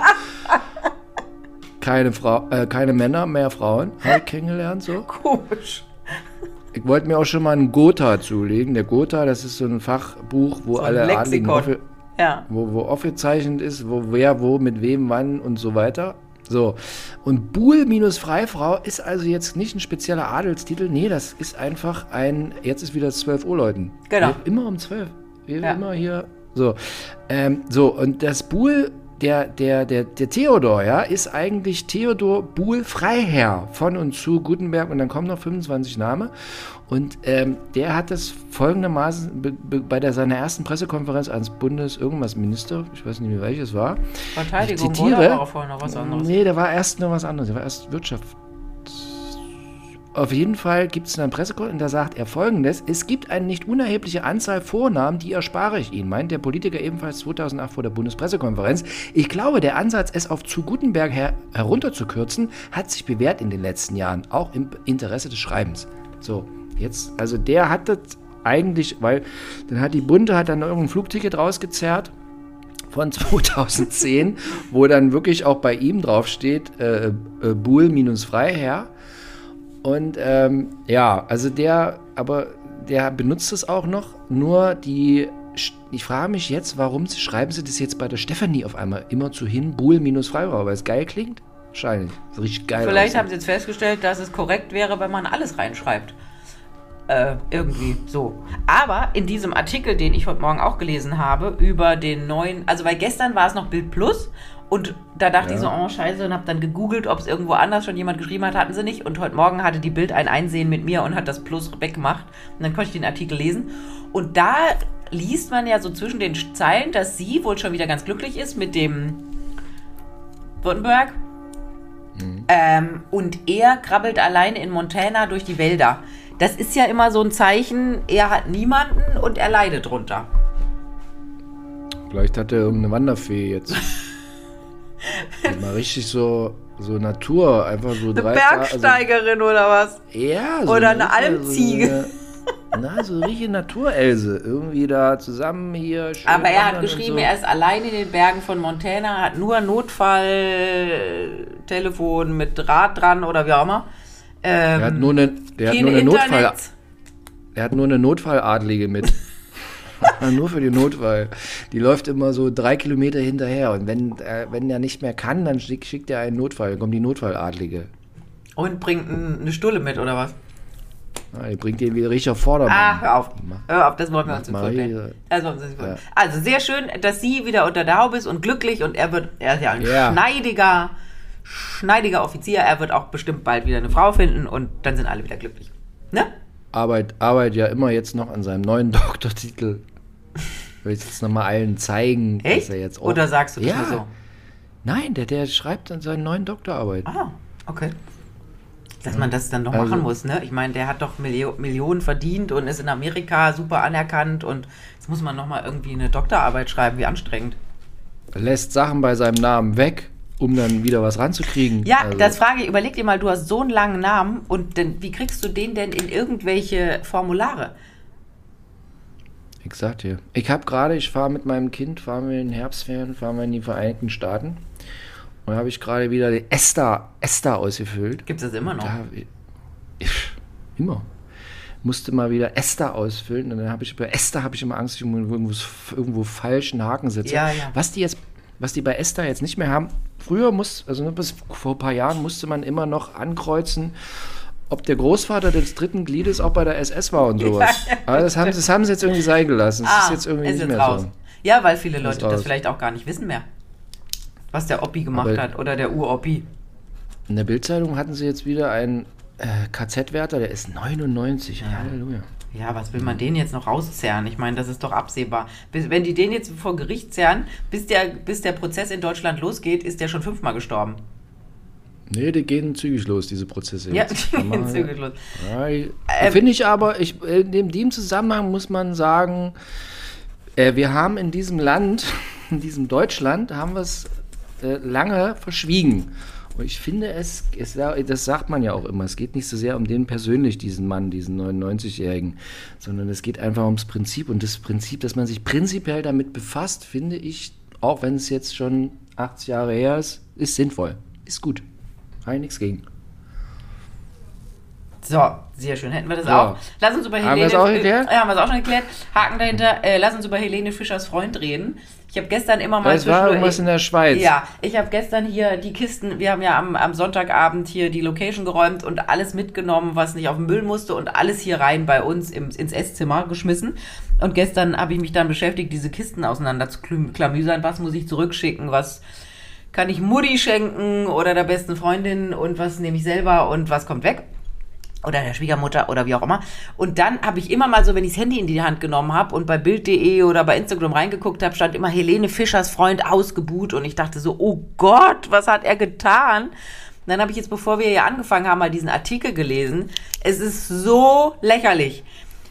Keine, Frau, äh, keine Männer, mehr Frauen habe ich kennengelernt. So. Komisch. Ich wollte mir auch schon mal einen Gotha zulegen. Der Gotha, das ist so ein Fachbuch, wo So alle Adligen Ja. wo, wo aufgezeichnet ist, wo wer, wo, mit wem, wann und so weiter. So. Und Buhl minus Freifrau ist also jetzt nicht ein spezieller Adelstitel. Nee, das ist einfach ein, jetzt ist wieder 12 Uhr läuten. Genau. Wir, immer um 12. Wir Ja. immer hier. So. Ähm, so, und das Buhl, der, der, der, der Theodor, ja, ist eigentlich Theodor Buhl Freiherr von und zu Gutenberg und dann kommen noch 25 Namen. Und ähm, der hat das folgendermaßen be, be, bei der, seiner ersten Pressekonferenz als Bundes-Irgendwas-Minister, ich weiß nicht mehr welches war, Verteidigung, Ich zitiere. oder? War vorher noch was anderes. Nee, da war erst noch was anderes. Da war erst Wirtschaft. Auf jeden Fall gibt es eine Pressekonferenz da sagt er folgendes: Es gibt eine nicht unerhebliche Anzahl Vornamen, die erspare ich Ihnen, meint der Politiker ebenfalls 2008 vor der Bundespressekonferenz. Ich glaube, der Ansatz, es auf zu Gutenberg her herunterzukürzen, hat sich bewährt in den letzten Jahren, auch im Interesse des Schreibens. So, jetzt, also der hat das eigentlich, weil dann hat die Bunte hat dann irgendein Flugticket rausgezerrt von 2010, wo dann wirklich auch bei ihm drauf steht, äh, äh, Buhl minus Freiherr. Und ähm, ja, also der, aber der benutzt es auch noch, nur die, ich frage mich jetzt, warum schreiben sie das jetzt bei der Stefanie auf einmal immer zu hin, Buhl minus Freiherr, weil es geil klingt? Wahrscheinlich. Riecht geil Vielleicht aussieht. haben sie jetzt festgestellt, dass es korrekt wäre, wenn man alles reinschreibt. Äh, irgendwie so. Aber in diesem Artikel, den ich heute Morgen auch gelesen habe, über den neuen, also weil gestern war es noch Bild Plus und da dachte ich so, oh scheiße, und habe dann gegoogelt, ob es irgendwo anders schon jemand geschrieben hat, hatten sie nicht. Und heute Morgen hatte die Bild ein Einsehen mit mir und hat das Plus weggemacht. Und dann konnte ich den Artikel lesen. Und da liest man ja so zwischen den Zeilen, dass sie wohl schon wieder ganz glücklich ist mit dem Württemberg. Ähm, und er krabbelt alleine in Montana durch die Wälder. Das ist ja immer so ein Zeichen, er hat niemanden und er leidet drunter. Vielleicht hat er irgendeine Wanderfee jetzt. Mal richtig so, so Natur, einfach so Eine drei Tage- Bergsteigerin oder was? Also, ja, so Oder eine richtig- Almziege. So eine, na, so richtige Naturelse. Irgendwie da zusammen hier. schön Aber er hat geschrieben, so. er ist allein in den Bergen von Montana, hat nur Notfalltelefon mit Rad dran oder wie auch immer. Ähm, Er hat nur eine, der hat nur eine. Notfall, er hat nur eine Notfalladlige mit. nur für den Notfall. Die läuft immer so drei Kilometer hinterher und wenn, äh, wenn er nicht mehr kann, dann schickt, schickt er einen Notfall. Dann kommt die Notfalladlige. Und bringt eine Stulle mit oder was? Ja, die bringt den wieder richtig auf Vordermann. Ah, hör auf. Mach- Hör auf, das wollen wir uns nicht vorstellen. vorstellen. Ja. Also sehr schön, dass sie wieder unter der Haube ist und glücklich und er wird, er ist ja ein Ja. schneidiger, schneidiger Offizier. Er wird auch bestimmt bald wieder eine Frau finden und dann sind alle wieder glücklich. Ne? Arbeit, arbeit ja immer jetzt noch an seinem neuen Doktortitel. Will ich jetzt nochmal allen zeigen, dass Echt? er jetzt auch. Oder sagst du das ja. nur so? Nein, der, der schreibt an seinen neuen Doktorarbeit. Ah, okay. Dass man das dann noch Also- machen muss, ne? Ich meine, der hat doch Milio Millionen verdient und ist in Amerika super anerkannt und jetzt muss man noch mal irgendwie eine Doktorarbeit schreiben. Wie anstrengend. Er lässt Sachen bei seinem Namen weg, um dann wieder was ranzukriegen. Ja, Also, das frage ich. Überleg dir mal, du hast so einen langen Namen und denn, wie kriegst du den denn in irgendwelche Formulare? Ich sag dir. Ich habe gerade, ich fahre mit meinem Kind, fahren wir in den Herbstferien, fahren wir in die Vereinigten Staaten. Und da habe ich gerade wieder die Esther, Esther ausgefüllt. Gibt es das immer noch? Da, ich, immer. Musste mal wieder Esther ausfüllen und dann habe ich bei Esther habe ich immer Angst, dass ich irgendwo, irgendwo falschen Haken setze. Ja, ja. Was die jetzt, was die bei Esther jetzt nicht mehr haben, früher muss, also nur bis vor ein paar Jahren musste man immer noch ankreuzen, ob der Großvater des dritten Gliedes auch bei der SS war und sowas. Ja, ja, Aber das haben, das haben sie jetzt irgendwie sein gelassen. Das Ah, ist jetzt irgendwie ist nicht jetzt mehr raus. so. Ja, weil viele Leute das vielleicht auch gar nicht wissen mehr. Was der Oppi gemacht Aber- hat oder der Uroppi. In der Bildzeitung hatten sie jetzt wieder einen äh, KZ-Wärter, der ist 99. Halleluja. Ja, was will man den jetzt noch rauszerren? Ich meine, das ist doch absehbar. Bis, wenn die den jetzt vor Gericht zerren, bis der, bis der Prozess in Deutschland losgeht, ist der schon fünfmal gestorben. Nee, die gehen zügig los, diese Prozesse. Ja, jetzt. Machen wir- zügig los. Ja, ich- Ähm, Finde ich aber, ich, in dem Zusammenhang muss man sagen, äh, wir haben in diesem Land, in diesem Deutschland, haben wir es äh, lange verschwiegen. Ich finde es, es, das sagt man ja auch immer, es geht nicht so sehr um den persönlich, diesen Mann, diesen 99-Jährigen, sondern es geht einfach ums Prinzip. Und das Prinzip, dass man sich prinzipiell damit befasst, finde ich, auch wenn es jetzt schon 80 Jahre her ist, ist sinnvoll. Ist gut. Habe ich nichts gegen. So, sehr schön. Hätten wir das Ja. auch. Lass uns über Haben Helene. wir es auch geklärt? Ja, haben wir es auch schon geklärt. Haken dahinter. Äh, lass uns über Helene Fischers Freund reden. Ich habe gestern immer mal Es war irgendwas in der Schweiz. Ja, ich habe gestern hier die Kisten, wir haben ja am, am Sonntagabend hier die Location geräumt und alles mitgenommen, was nicht auf den Müll musste und alles hier rein bei uns im, ins Esszimmer geschmissen. Und gestern habe ich mich dann beschäftigt, diese Kisten auseinander zu klamüsern. Was muss ich zurückschicken? Was kann ich Mutti schenken oder der besten Freundin und was nehme ich selber und was kommt weg? Oder der Schwiegermutter oder wie auch immer. Und dann habe ich immer mal so, wenn ich das Handy in die Hand genommen habe und bei Bild.de oder bei Instagram reingeguckt habe, stand immer Helene Fischers Freund ausgebuht und ich dachte so, oh Gott, was hat er getan? Dann habe ich jetzt, bevor wir hier angefangen haben, mal diesen Artikel gelesen. Es ist so lächerlich.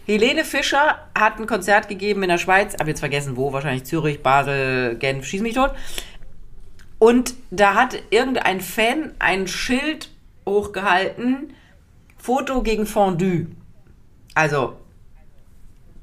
Helene Fischer hat ein Konzert gegeben in der Schweiz, habe jetzt vergessen wo, wahrscheinlich Zürich, Basel, Genf, schieß mich tot. Und da hat irgendein Fan ein Schild hochgehalten, Foto gegen Fondue. Also,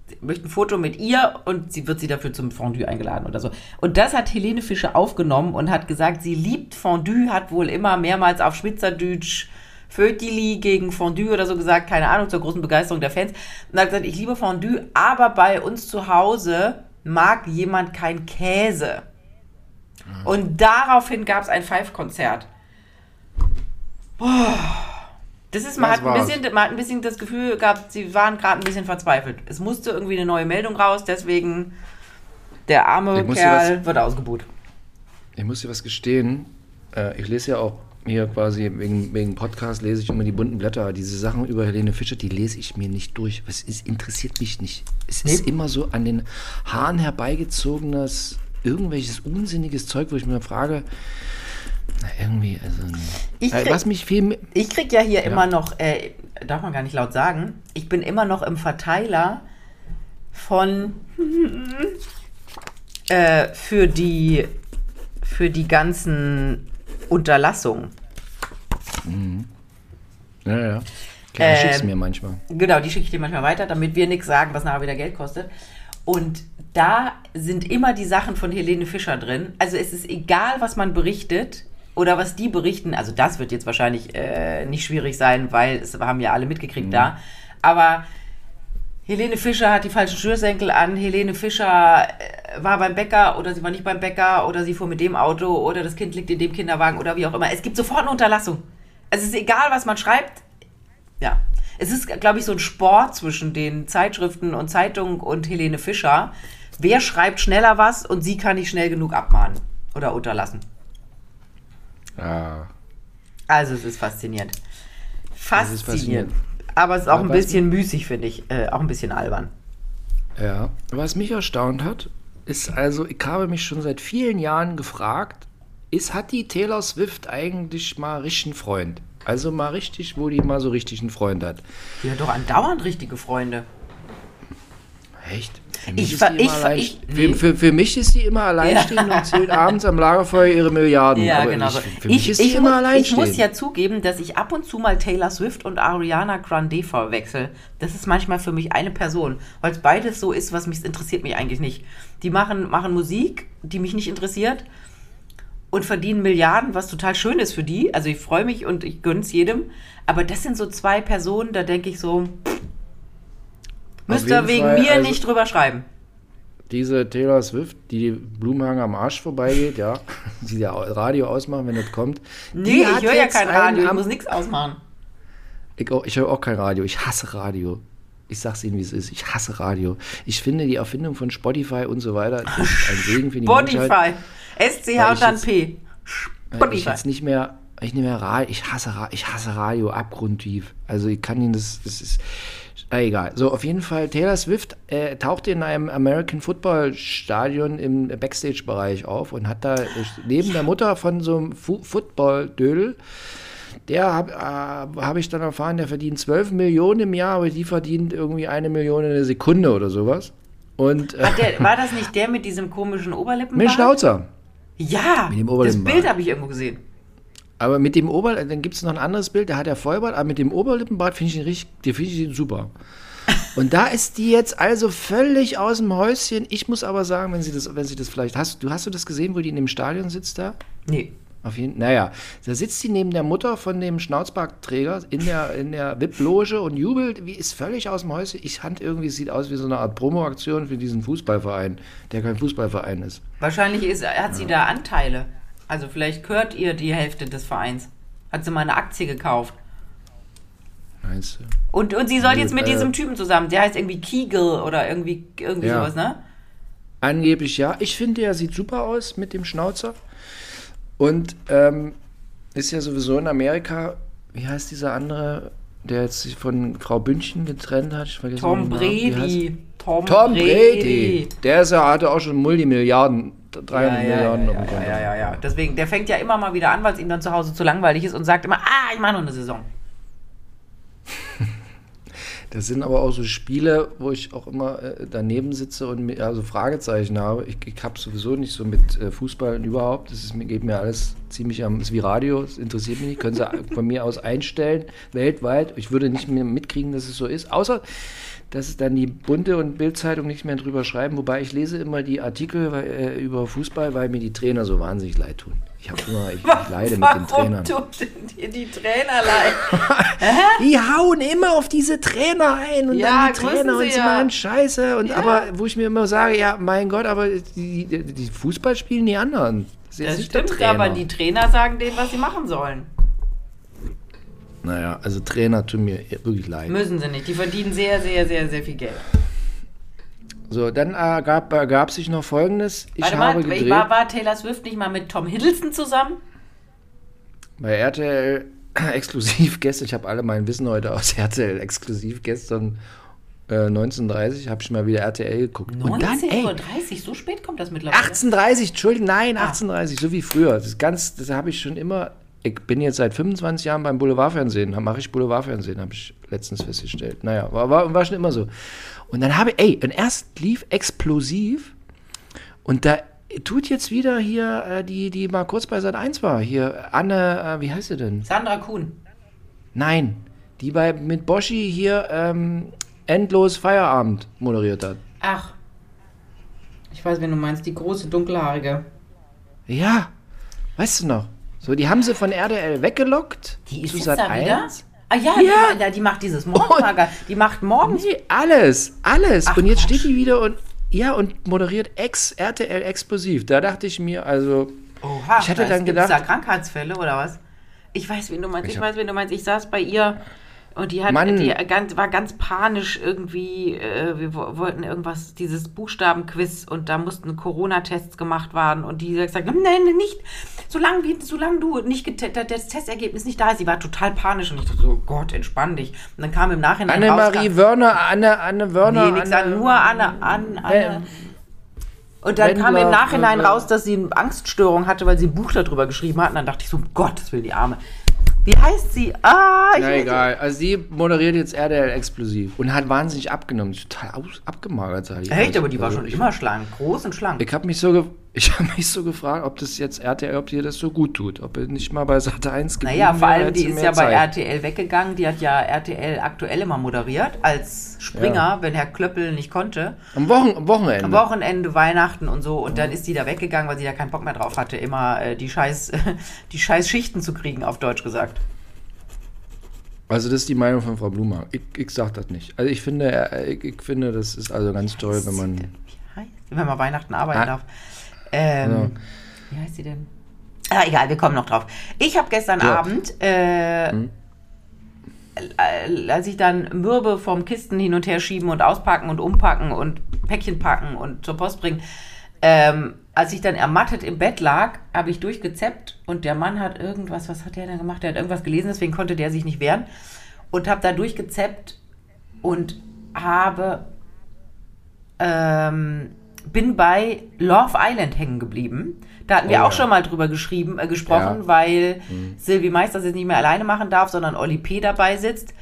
sie möchte ein Foto mit ihr und sie wird sie dafür zum Fondue eingeladen oder so. Und das hat Helene Fischer aufgenommen und hat gesagt, sie liebt Fondue, hat wohl immer mehrmals auf Schweizerdeutsch Fötili gegen Fondue oder so gesagt, keine Ahnung, zur großen Begeisterung der Fans. Und hat gesagt, ich liebe Fondue, aber bei uns zu Hause mag jemand kein Käse. Und daraufhin gab es ein Five-Konzert. Boah. Das ist, man Das hat, ein war's. bisschen, man hat ein bisschen das Gefühl gehabt, sie waren gerade ein bisschen verzweifelt. Es musste irgendwie eine neue Meldung raus, deswegen der arme Kerl wird ausgebuht. Ich muss dir was gestehen. Äh, ich lese ja auch hier quasi wegen, wegen Podcast lese ich immer die bunten Blätter. Diese Sachen über Helene Fischer, die lese ich mir nicht durch. Es ist, interessiert mich nicht. Es ist Nee. immer so an den Haaren herbeigezogenes, irgendwelches unsinniges Zeug, wo ich mir frage, na irgendwie, also. Ich Äh, krieg- was mich viel. Ich krieg ja hier immer noch, äh, darf man gar nicht laut sagen, ich bin immer noch im Verteiler von äh, für die für die ganzen Unterlassungen. Ja, ja. Klar, Ähm, schick's mir manchmal. Genau, die schicke ich dir manchmal weiter, damit wir nichts sagen, was nachher wieder Geld kostet. Und da sind immer die Sachen von Helene Fischer drin. Also es ist egal, was man berichtet oder was die berichten. Also das wird jetzt wahrscheinlich äh, nicht schwierig sein, weil es haben ja alle mitgekriegt da. Aber Helene Fischer hat die falschen Schnürsenkel an. Helene Fischer äh, war beim Bäcker oder sie war nicht beim Bäcker oder sie fuhr mit dem Auto oder das Kind liegt in dem Kinderwagen oder wie auch immer. Es gibt sofort eine Unterlassung. Es ist egal, was man schreibt. Ja. Es ist, glaube ich, so ein Sport zwischen den Zeitschriften und Zeitungen und Helene Fischer. Wer schreibt schneller was und sie kann nicht schnell genug abmahnen oder unterlassen. Ja. Also es ist faszinierend. ist Faszinierend. faszinierend. Aber es ist auch ein Aber bisschen müßig, finde ich. Äh, auch ein bisschen albern. Ja, was mich erstaunt hat, ist also, ich habe mich schon seit vielen Jahren gefragt, ist, hat die Taylor Swift eigentlich mal richtig einen Freund? Also mal richtig, wo die mal so richtig einen Freund hat. Die hat doch andauernd richtige Freunde. Echt? Für Ich mich ver- ich ver- allein- ich- für, für, für mich ist sie immer alleinstehend und zählt abends am Lagerfeuer ihre Milliarden. Ja, Aber genau. Ich, für mich ist sie ich, immer alleinstehend. ich muss ja zugeben, dass ich ab und zu mal Taylor Swift und Ariana Grande verwechsel. Das ist manchmal für mich eine Person, weil es beides so ist, was mich interessiert mich eigentlich nicht. Die machen, machen Musik, die mich nicht interessiert und verdienen Milliarden, was total schön ist für die. Also ich freue mich und ich gönn's jedem. Aber das sind so zwei Personen, da denke ich so, pff, müsst ihr wegen Fall, mir also- nicht drüber schreiben. Diese Taylor Swift, die Blumenhagen am Arsch vorbeigeht, ja, die ja Radio ausmachen, wenn das kommt. Nee, ich höre ja kein Radio, ich muss nichts ausmachen. Ich, auch- ich höre auch kein Radio. Ich hasse Radio. Ich sag's Ihnen, wie es ist. Ich hasse Radio. Ich finde die Erfindung von Spotify und so weiter ist ein Segen für die. Spotify. SCH und dann P. Weil Ich Spotify. jetzt nicht mehr, ich nicht mehr Radio, ich hasse, ich hasse Radio abgrundtief. Also ich kann Ihnen das, das ist, egal. So, auf jeden Fall, Taylor Swift äh, tauchte in einem American Football Stadion im Backstage-Bereich auf und hat da äh, neben der Mutter von so einem Fu Football-Dödel, der habe äh, hab ich dann erfahren, der verdient 12 Millionen im Jahr, aber die verdient irgendwie eine Million in der Sekunde oder sowas. Und äh, Hat der, war das nicht der mit diesem komischen Oberlippenbart? mit Schnauzer. Ja, Mit dem das. Bild habe ich irgendwo gesehen. Aber mit dem Ober, dann gibt es noch ein anderes Bild, da hat er Vollbart, aber mit dem Oberlippenbart finde ich ihn richtig, den finde ich ihn super. Und da ist die jetzt also völlig aus dem Häuschen. Ich muss aber sagen, wenn sie das, wenn sie das vielleicht, hast du, hast du das gesehen, wo die in dem Stadion sitzt da? Nee. Auf jeden naja, da sitzt sie neben der Mutter von dem Schnauzbartträger in der, in der VIP-Loge und jubelt, wie ist völlig aus dem Häuschen. Ich fand irgendwie, es sieht aus wie so eine Art Promo-Aktion für diesen Fußballverein, der kein Fußballverein ist. Wahrscheinlich ist, hat sie da Anteile. Also vielleicht gehört ihr die Hälfte des Vereins. Hat sie mal eine Aktie gekauft. Meinst du? Und, und sie soll jetzt mit äh, diesem Typen zusammen. Der heißt irgendwie Kiegel oder irgendwie, irgendwie Ja. sowas, ne? Angeblich ja. Ich finde, er sieht super aus mit dem Schnauzer. Und ähm, ist ja sowieso in Amerika, wie heißt dieser andere, der jetzt sich von Frau Bündchen getrennt hat? Ich vergesse Tom Brady. Tom, Tom Brady. Der ist ja, hatte auch schon Multimilliarden, 300 Ja, Milliarden ja, ja, ja, ja, ja. Deswegen, der fängt ja immer mal wieder an, weil es ihm dann zu Hause zu langweilig ist und sagt immer, ah, ich mache noch eine Saison. Das sind aber auch so Spiele, wo ich auch immer äh, daneben sitze und mir also Fragezeichen habe. Ich, ich habe sowieso nicht so mit äh, Fußball und überhaupt. Das ist, mir geht mir alles ziemlich am. ist wie Radio, das interessiert mich nicht. Können Sie von mir aus einstellen, weltweit. Ich würde nicht mehr mitkriegen, dass es so ist. Außer, dass es dann die Bunte und Bildzeitung nicht mehr drüber schreiben. Wobei ich lese immer die Artikel äh, über Fußball, weil mir die Trainer so wahnsinnig leid tun. Ich habe immer, ich, ich leide mit den Trainern. tut denn dir die Trainer leid? Die hauen immer auf diese Trainer ein und Ja, dann die Trainer und sie ja. machen Scheiße. Und Ja. aber wo ich mir immer sage, ja, mein Gott, aber die, die, die Fußball spielen die anderen. Das Das stimmt, aber die Trainer sagen denen, was sie machen sollen. Naja, also Trainer tun mir wirklich leid. Müssen sie nicht. Die verdienen sehr, sehr, sehr, sehr viel Geld. So, dann äh, gab, äh, sich noch Folgendes. Ich Warte habe mal, gedreht war, war Taylor Swift nicht mal mit Tom Hiddleston zusammen? bei RTL exklusiv gestern, ich habe alle mein Wissen heute aus RTL exklusiv gestern äh, 19.30 habe ich mal wieder RTL geguckt. Und dann, 19.30 ey, Uhr, so spät kommt das mittlerweile. 18.30 Entschuldigung, nein, Ah. 18.30 so wie früher. Das ganz, das habe ich schon immer. Ich bin jetzt seit 25 Jahren beim Boulevardfernsehen, da mache ich Boulevardfernsehen, habe ich letztens festgestellt. Naja, war, war, war schon immer so. Und dann habe ich, ey, und erst lief explosiv und da tut jetzt wieder hier äh, die, die mal kurz bei Sat 1 war, hier Anne, äh, wie heißt sie denn? Sandra Kuhn. Nein, die bei mit Boschi hier ähm, endlos Feierabend moderiert hat. Ach. Ich weiß, wen du meinst. Die große, dunkelhaarige. Ja, weißt du noch? So, die haben sie von RTL weggelockt. Die ist zu jetzt Sat. da wieder? 1. Ah ja, Ja. Die, ja, die macht dieses Morgenmager. Die macht morgens. Nee, alles, alles. Ach, und jetzt Quatsch. steht die wieder und ja und moderiert ex RTL explosiv. Da dachte ich mir, also Oha, Ich hatte da dann gibt's gedacht- da Krankheitsfälle oder was? Ich weiß, wen du meinst. Ich, Ich weiß, wen du meinst. Ich saß bei ihr und die hat, Mann. die ganz, war ganz panisch irgendwie. Äh, wir wo- wollten irgendwas, dieses Buchstabenquiz und da mussten Corona-Tests gemacht werden und die hat gesagt, nein, nein, nicht, solange, wie- solange du nicht das Testergebnis nicht da ist. Sie war total panisch und ich dachte so, oh Gott, entspann dich. Und dann kam im Nachhinein Annemarie Wörner, Anne, Anne Wörner. Nee, nix Anne, an, nur Anne, an, Anne. Äh, und dann kam Wendler, im Nachhinein Wendler. raus, dass sie eine Angststörung hatte, weil sie ein Buch darüber geschrieben hat. Und dann dachte ich so, um Gottes Willen, die Arme. Wie heißt sie? Ah, ich Na weiß- egal. Also sie moderiert jetzt RTL explosiv und hat wahnsinnig abgenommen. Ist Total aus, abgemagert, sah die Echt, aber die war Also schon ich- immer schlank. Groß und schlank. Ich habe mich so ge ich habe mich so gefragt, ob das jetzt RTL, ob ihr das so gut tut, ob ihr nicht mal bei Sat 1 geblieben Naja, vor allem, die ist ja bei Zeit. RTL weggegangen. Die hat ja RTL aktuell immer moderiert als Springer, Ja. wenn Herr Klöppel nicht konnte. Am, Wochen, am Wochenende. Am Wochenende, Weihnachten und so. Und dann ist die da weggegangen, weil sie da keinen Bock mehr drauf hatte, immer äh, die, scheiß, die scheiß Schichten zu kriegen, auf Deutsch gesagt. Also das ist die Meinung von Frau Blumer. Ich, ich sag das nicht. Also ich finde, äh, ich, ich finde, das ist also ganz toll, wenn man. Wenn man Weihnachten arbeiten Ah. darf. Ähm, Ja. Wie heißt sie denn? Ah, egal, wir kommen noch drauf. Ich habe gestern Ja. Abend äh, äh, als ich dann Mürbe vom Kisten hin und her schieben und auspacken und umpacken und Päckchen packen und zur Post bringen, ähm, als ich dann ermattet im Bett lag, habe ich durchgezeppt und der Mann hat irgendwas, was hat der denn gemacht? Der hat irgendwas gelesen, deswegen konnte der sich nicht wehren und habe da durchgezeppt und habe ähm, bin bei Love Island hängen geblieben. Da hatten wir Oh auch ja. schon mal drüber geschrieben, äh, gesprochen, Ja. weil Sylvie Meister das jetzt nicht mehr alleine machen darf, sondern Oli P. dabei sitzt.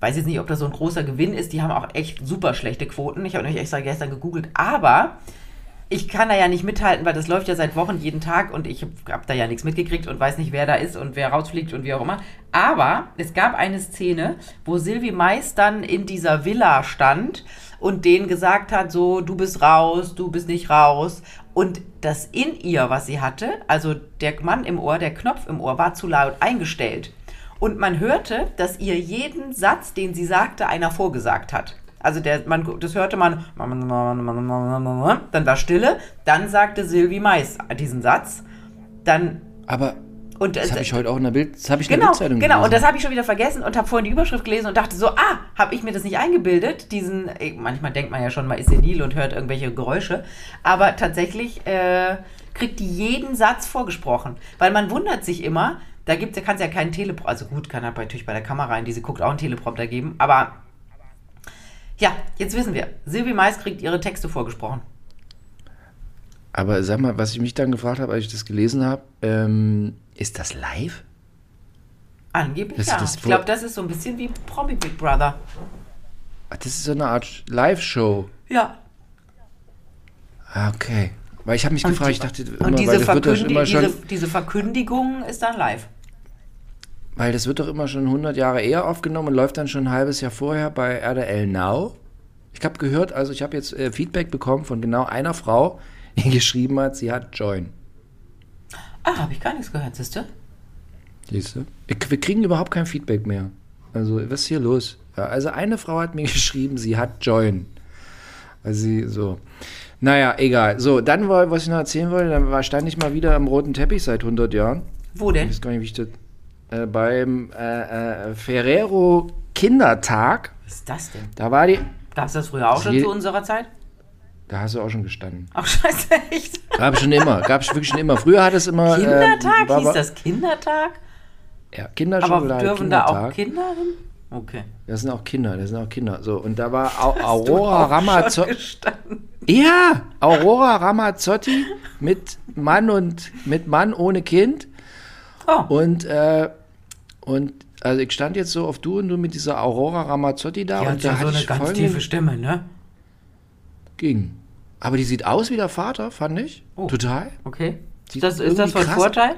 Weiß jetzt nicht, ob das so ein großer Gewinn ist. Die haben auch echt super schlechte Quoten. Ich habe nämlich extra gestern gegoogelt. Aber ich kann da ja nicht mithalten, weil das läuft ja seit Wochen jeden Tag und ich habe hab da ja nichts mitgekriegt und weiß nicht, wer da ist und wer rausfliegt und wie auch immer. Aber es gab eine Szene, wo Sylvie Mais dann in dieser Villa stand und denen gesagt hat, so, du bist raus, du bist nicht raus. Und das in ihr, was sie hatte, also der Mann im Ohr, der Knopf im Ohr, war zu laut eingestellt. Und man hörte, dass ihr jeden Satz, den sie sagte, einer vorgesagt hat. Also der, man, das hörte man, dann war Stille, dann sagte Sylvie Mais diesen Satz, dann Aber und das äh, habe ich heute auch in der Bild, das habe ich in der Genau, Bildzeitung genau. Und gelesen. das habe ich schon wieder vergessen und habe vorhin die Überschrift gelesen und dachte so, ah, habe ich mir das nicht eingebildet? Diesen, manchmal denkt man ja schon, man ist senil und hört irgendwelche Geräusche. Aber tatsächlich äh, kriegt die jeden Satz vorgesprochen. Weil man wundert sich immer, da gibt da kann es ja keinen Teleprompter, also gut, kann halt natürlich bei der Kamera in diese guckt auch einen Teleprompter geben, aber ja, jetzt wissen wir, Silvi Mais kriegt ihre Texte vorgesprochen. Aber sag mal, was ich mich dann gefragt habe, als ich das gelesen habe, ähm, ist das live? Angeblich Das- ja. das ich glaube, das ist so ein bisschen wie Promi Big Brother. Ach, Das ist so eine Art Live-Show. Ja. Ah, okay. Weil ich habe mich gefragt, ich dachte immer, Und diese, weil, das wird Verkündi immer schon, diese, diese Verkündigung ist dann live. weil das wird doch immer schon 100 Jahre eher aufgenommen und läuft dann schon ein halbes Jahr vorher bei RDL Now. Ich habe gehört, also ich habe jetzt äh, Feedback bekommen von genau einer Frau, geschrieben hat, sie hat Join. Ah, habe ich gar nichts gehört, siehst du? Siehst du? Ich, wir kriegen überhaupt kein Feedback mehr. Also, was ist hier los? Ja, also, eine Frau hat mir geschrieben, sie hat Join. Also, sie so. Naja, egal. So, dann, war- was ich noch erzählen wollte, dann war, stand ich mal wieder am roten Teppich seit 100 Jahren. Wo Ich denn? weiß gar nicht, wie ich das. Äh, beim äh, äh, Ferrero Kindertag. Was ist das denn? Da war die. Gab es das früher auch schon zu unserer Zeit? Da hast du auch schon gestanden. Ach, scheiße, echt? Gab es schon immer. Gab es wirklich schon immer. Früher hat es immer. Kindertag? Äh, Hieß das Kindertag? Ja, Aber Kinderschokolade. dürfen da auch Kinder hin? Okay. Das sind auch Kinder, das sind auch Kinder. So, und da war Au Aurora Ramazzotti. Ja, Aurora Ramazzotti mit Mann und mit Mann ohne Kind. Oh, Und, äh, und also ich stand jetzt so auf du und du mit dieser Aurora Ramazzotti da die und da so hatte eine ich ganz tiefe Stimme, ne? Ging. Aber die sieht aus wie der Vater, fand ich. Oh. Total. Okay. Sieht Ist das, ist das von Vorteil?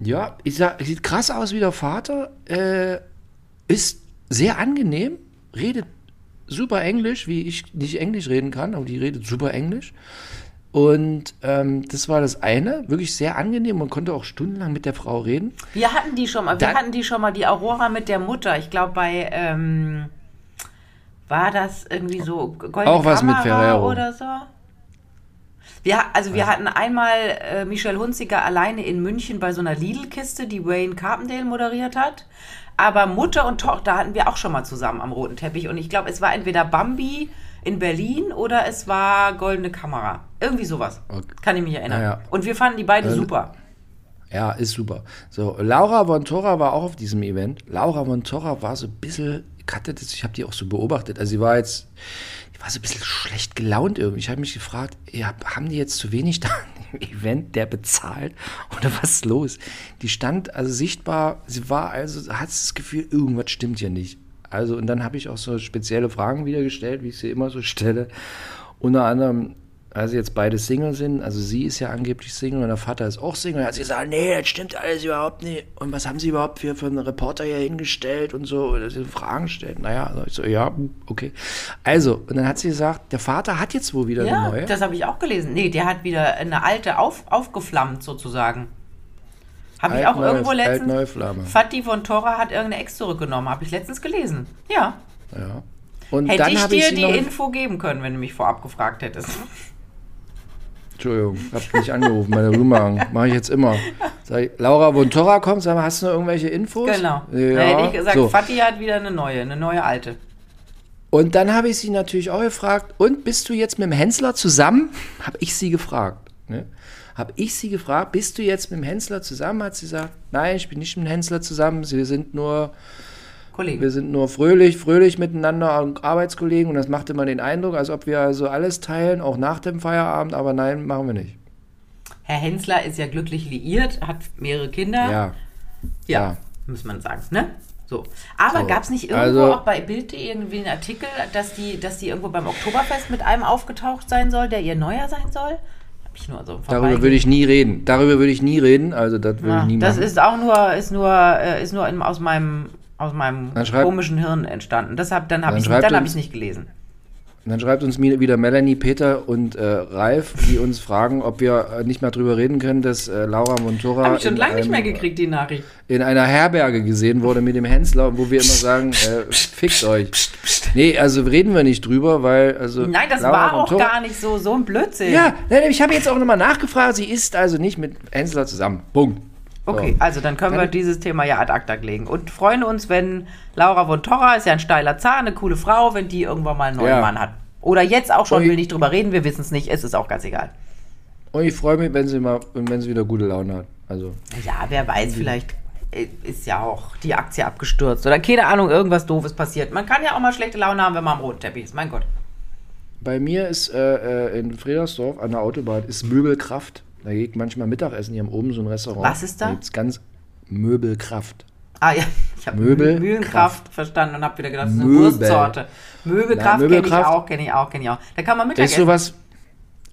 Ja, ich sag, sieht krass aus wie der Vater. Äh, ist sehr angenehm, redet super Englisch, wie ich nicht Englisch reden kann, aber die redet super Englisch. Und ähm, das war das eine, wirklich sehr angenehm. Man konnte auch stundenlang mit der Frau reden. Wir hatten die schon mal. Wir Dann- hatten die schon mal, die Aurora mit der Mutter. Ich glaube, bei, ähm, war das irgendwie so Goldene Auch was mit Ferrero. oder so? Wir, also wir hatten einmal äh, Michelle Hunziker alleine in München bei so einer Lidl-Kiste, die Wayne Carpendale moderiert hat. Aber Mutter und Tochter hatten wir auch schon mal zusammen am roten Teppich. Und ich glaube, es war entweder Bambi in Berlin oder es war Goldene Kamera. Irgendwie sowas. Okay. Kann ich mich erinnern. Naja. Und wir fanden die beide Äh, super. Ja, ist super. So, Laura von Torra war auch auf diesem Event. Laura von Torra war so ein bisschen, ich hatte das, ich habe die auch so beobachtet. Also sie war jetzt, die war so ein bisschen schlecht gelaunt irgendwie. Ich habe mich gefragt, ja, haben die jetzt zu wenig da im Event, der bezahlt? Oder was ist los? Die stand also sichtbar, sie war also, hat das Gefühl, irgendwas stimmt hier nicht. Also, und dann habe ich auch so spezielle Fragen wieder gestellt, wie ich sie immer so stelle. Unter anderem, als jetzt beide Single sind, also sie ist ja angeblich Single und der Vater ist auch Single, hat sie gesagt, nee, das stimmt alles überhaupt nicht. Und was haben sie überhaupt für, für einen Reporter hier hingestellt und so, oder sie Fragen stellt. Naja, also ich so, ja, okay. Also, und dann hat sie gesagt, der Vater hat jetzt wohl wieder Ja, eine neue. das habe ich auch gelesen. Nee, der hat wieder eine alte auf, aufgeflammt sozusagen. Habe ich auch irgendwo letztens. Fatih von Tora hat irgendeine Ex zurückgenommen. Habe ich letztens gelesen. Ja. Ja. Und Hätte ich ich dir sie die noch, Info geben können, wenn du mich vorab gefragt hättest. Entschuldigung, hab nicht angerufen, meine Rümagen. Mache ich jetzt immer. Sag ich, Laura von Torra kommt, sag mal, hast du noch irgendwelche Infos? Genau. Ja, da hätte ich gesagt, so. Fatih hat wieder eine neue, eine neue alte. Und dann habe ich sie natürlich auch gefragt, und bist du jetzt mit dem Hensler zusammen? Habe ich sie gefragt. Ne? Habe ich sie gefragt, bist du jetzt mit dem Hensler zusammen? Hat sie gesagt, nein, ich bin nicht mit dem Hensler zusammen, wir sind nur, Kollege. wir sind nur fröhlich, fröhlich miteinander und Arbeitskollegen und das macht immer den Eindruck, als ob wir also alles teilen, auch nach dem Feierabend, aber nein, machen wir nicht. Herr Hensler ist ja glücklich liiert, hat mehrere Kinder. Ja, Ja, ja. muss man sagen, ne? So. Aber So, gab es nicht irgendwo also- auch bei Bild.de irgendwie einen Artikel, dass die, dass die irgendwo beim Oktoberfest mit einem aufgetaucht sein soll, der ihr neuer sein soll? So darüber würde ich nie reden. Darüber würde ich nie reden, also das würde Ja, ich nie das machen. ist auch nur, ist nur, äh, ist nur in, aus meinem, aus meinem schreib- komischen Hirn entstanden. Deshalb, dann habe ich dann hab nicht gelesen. Dann schreibt uns wieder Melanie, Peter und äh, Ralf, die uns fragen, ob wir äh, nicht mehr drüber reden können, dass äh, Laura Montora Habe ich schon in lange nicht mehr gekriegt, die Nachricht. in einer Herberge gesehen wurde mit dem Hensler, wo wir immer sagen, äh, fickt euch. Nee, also reden wir nicht drüber, weil also Nein, das Laura war auch Montora- gar nicht so, so ein Blödsinn. Ja, nein, ich habe jetzt auch nochmal nachgefragt, sie ist also nicht mit Hensler zusammen. Punkt. Okay, So. also dann können wir dieses Thema ja ad acta legen. Und freuen uns, wenn Laura von Torra, ist ja ein steiler Zahn, eine coole Frau, wenn die irgendwann mal einen neuen Ja. Mann hat. Oder jetzt auch schon, Ui. will nicht drüber reden, wir wissen es nicht, es ist auch ganz egal. Und ich freue mich, wenn sie mal, wenn sie wieder gute Laune hat. Also Ja, wer weiß, vielleicht äh, ist ja auch die Aktie abgestürzt oder keine Ahnung, irgendwas Doofes passiert. Man kann ja auch mal schlechte Laune haben, wenn man am roten Teppich ist, mein Gott. bei mir ist äh, äh, in Fredersdorf an der Autobahn ist Möbelkraft. Da geht manchmal Mittagessen, die haben oben so ein Restaurant. Was ist da? gibt's ganz Möbelkraft. Ah ja, ich habe Möbel- Mühlenkraft verstanden und habe wieder gedacht, das ist eine Möbel. Wurstsorte. Möbelkraft Na, kenne ich Möbelkraft. auch, kenne ich auch, kenne ich auch. Da kann man Da ist Mittagessen. sowas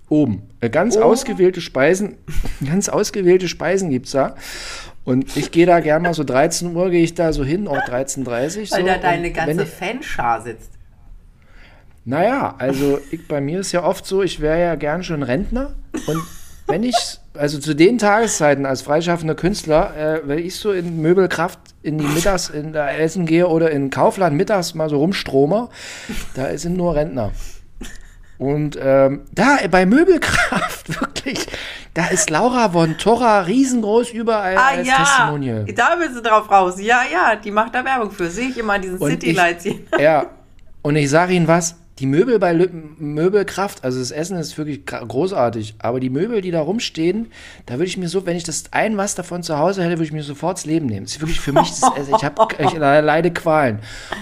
oben. Äh, Ganz Oben? ausgewählte Speisen, ganz ausgewählte Speisen gibt's da. Und ich gehe da gerne mal so 13 Uhr, gehe ich da so hin, auch 13.30 Uhr. weil so. da deine ganze wenn, Fanschar sitzt. Naja, also ich, bei mir ist ja oft so, ich wäre ja gern schon Rentner. Und wenn ich, also zu den Tageszeiten als freischaffender Künstler, äh, wenn ich so in Möbelkraft in die Mittags, in der Essen gehe oder in Kaufland mittags mal so rumstrome, da sind nur Rentner. Und ähm, da bei Möbelkraft, wirklich, da ist Laura von Torra riesengroß überall Ah als ja, Testimonial. da bist du drauf raus. Ja, ja, die macht da Werbung für. Sehe ich immer an diesen Und City ich- Lights hier. Ja, und ich sage Ihnen was, die Möbel bei Lü Möbelkraft, also das Essen ist wirklich großartig, aber die Möbel, die da rumstehen, da würde ich mir so, wenn ich das ein was davon zu Hause hätte, würde ich mir sofort das Leben nehmen. Das ist wirklich für mich, das, also ich habe ich leide Qualen.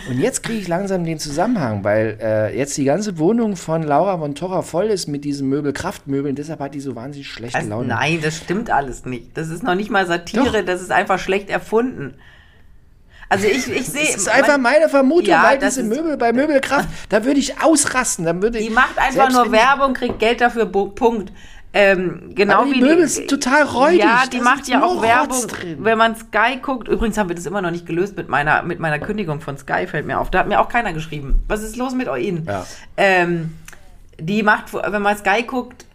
Und jetzt kriege ich langsam den Zusammenhang, weil äh, jetzt die ganze Wohnung von Laura von Torra voll ist mit diesen Möbelkraftmöbeln, deshalb hat die so wahnsinnig schlechte Also, Laune. nein, das stimmt alles nicht. Das ist noch nicht mal Satire, Doch. das ist einfach schlecht erfunden. Also ich, ich sehe. Das ist einfach meine Vermutung, Ja, weil das diese ist- Möbel bei Möbelkraft, da würde ich ausrasten. Dann würde Die macht einfach nur die- Werbung, kriegt Geld dafür, Punkt. Ähm, genau Aber die wie Möbel sind total räudig, Ja, die ist macht ja auch Werbung. drin. Wenn man Sky guckt, übrigens haben wir das immer noch nicht gelöst mit meiner, mit meiner Kündigung von Sky, fällt mir auf. Da hat mir auch keiner geschrieben. Was ist los mit Ihnen? Ja. Ähm, die macht, wenn man Sky guckt,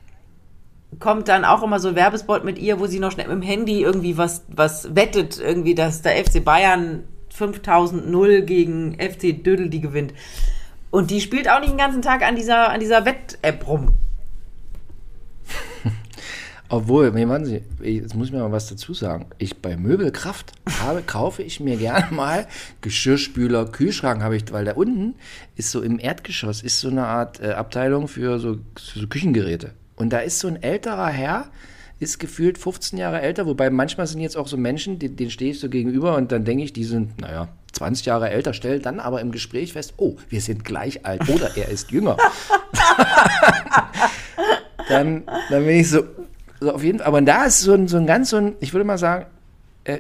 kommt dann auch immer so ein Werbespot mit ihr, wo sie noch schnell mit dem Handy irgendwie was, was wettet, irgendwie, dass der FC Bayern 5000-0 gegen FC Dödel die gewinnt. Und die spielt auch nicht den ganzen Tag an dieser, an dieser Wett-App rum. Obwohl, warten Sie, jetzt muss ich mir mal was dazu sagen. Ich bei Möbelkraft habe, kaufe ich mir gerne mal Geschirrspüler, Kühlschrank habe ich, weil da unten ist so im Erdgeschoss ist so eine Art äh, Abteilung für so, so Küchengeräte. Und da ist so ein älterer Herr, ist gefühlt 15 Jahre älter, wobei manchmal sind jetzt auch so Menschen, denen, denen stehe ich so gegenüber und dann denke ich, die sind, naja, 20 Jahre älter, stell dann aber im Gespräch fest, oh, wir sind gleich alt oder er ist jünger. dann, dann bin ich so, so auf jeden Fall, aber da ist so ein, so ein ganz, so ein, ich würde mal sagen, äh,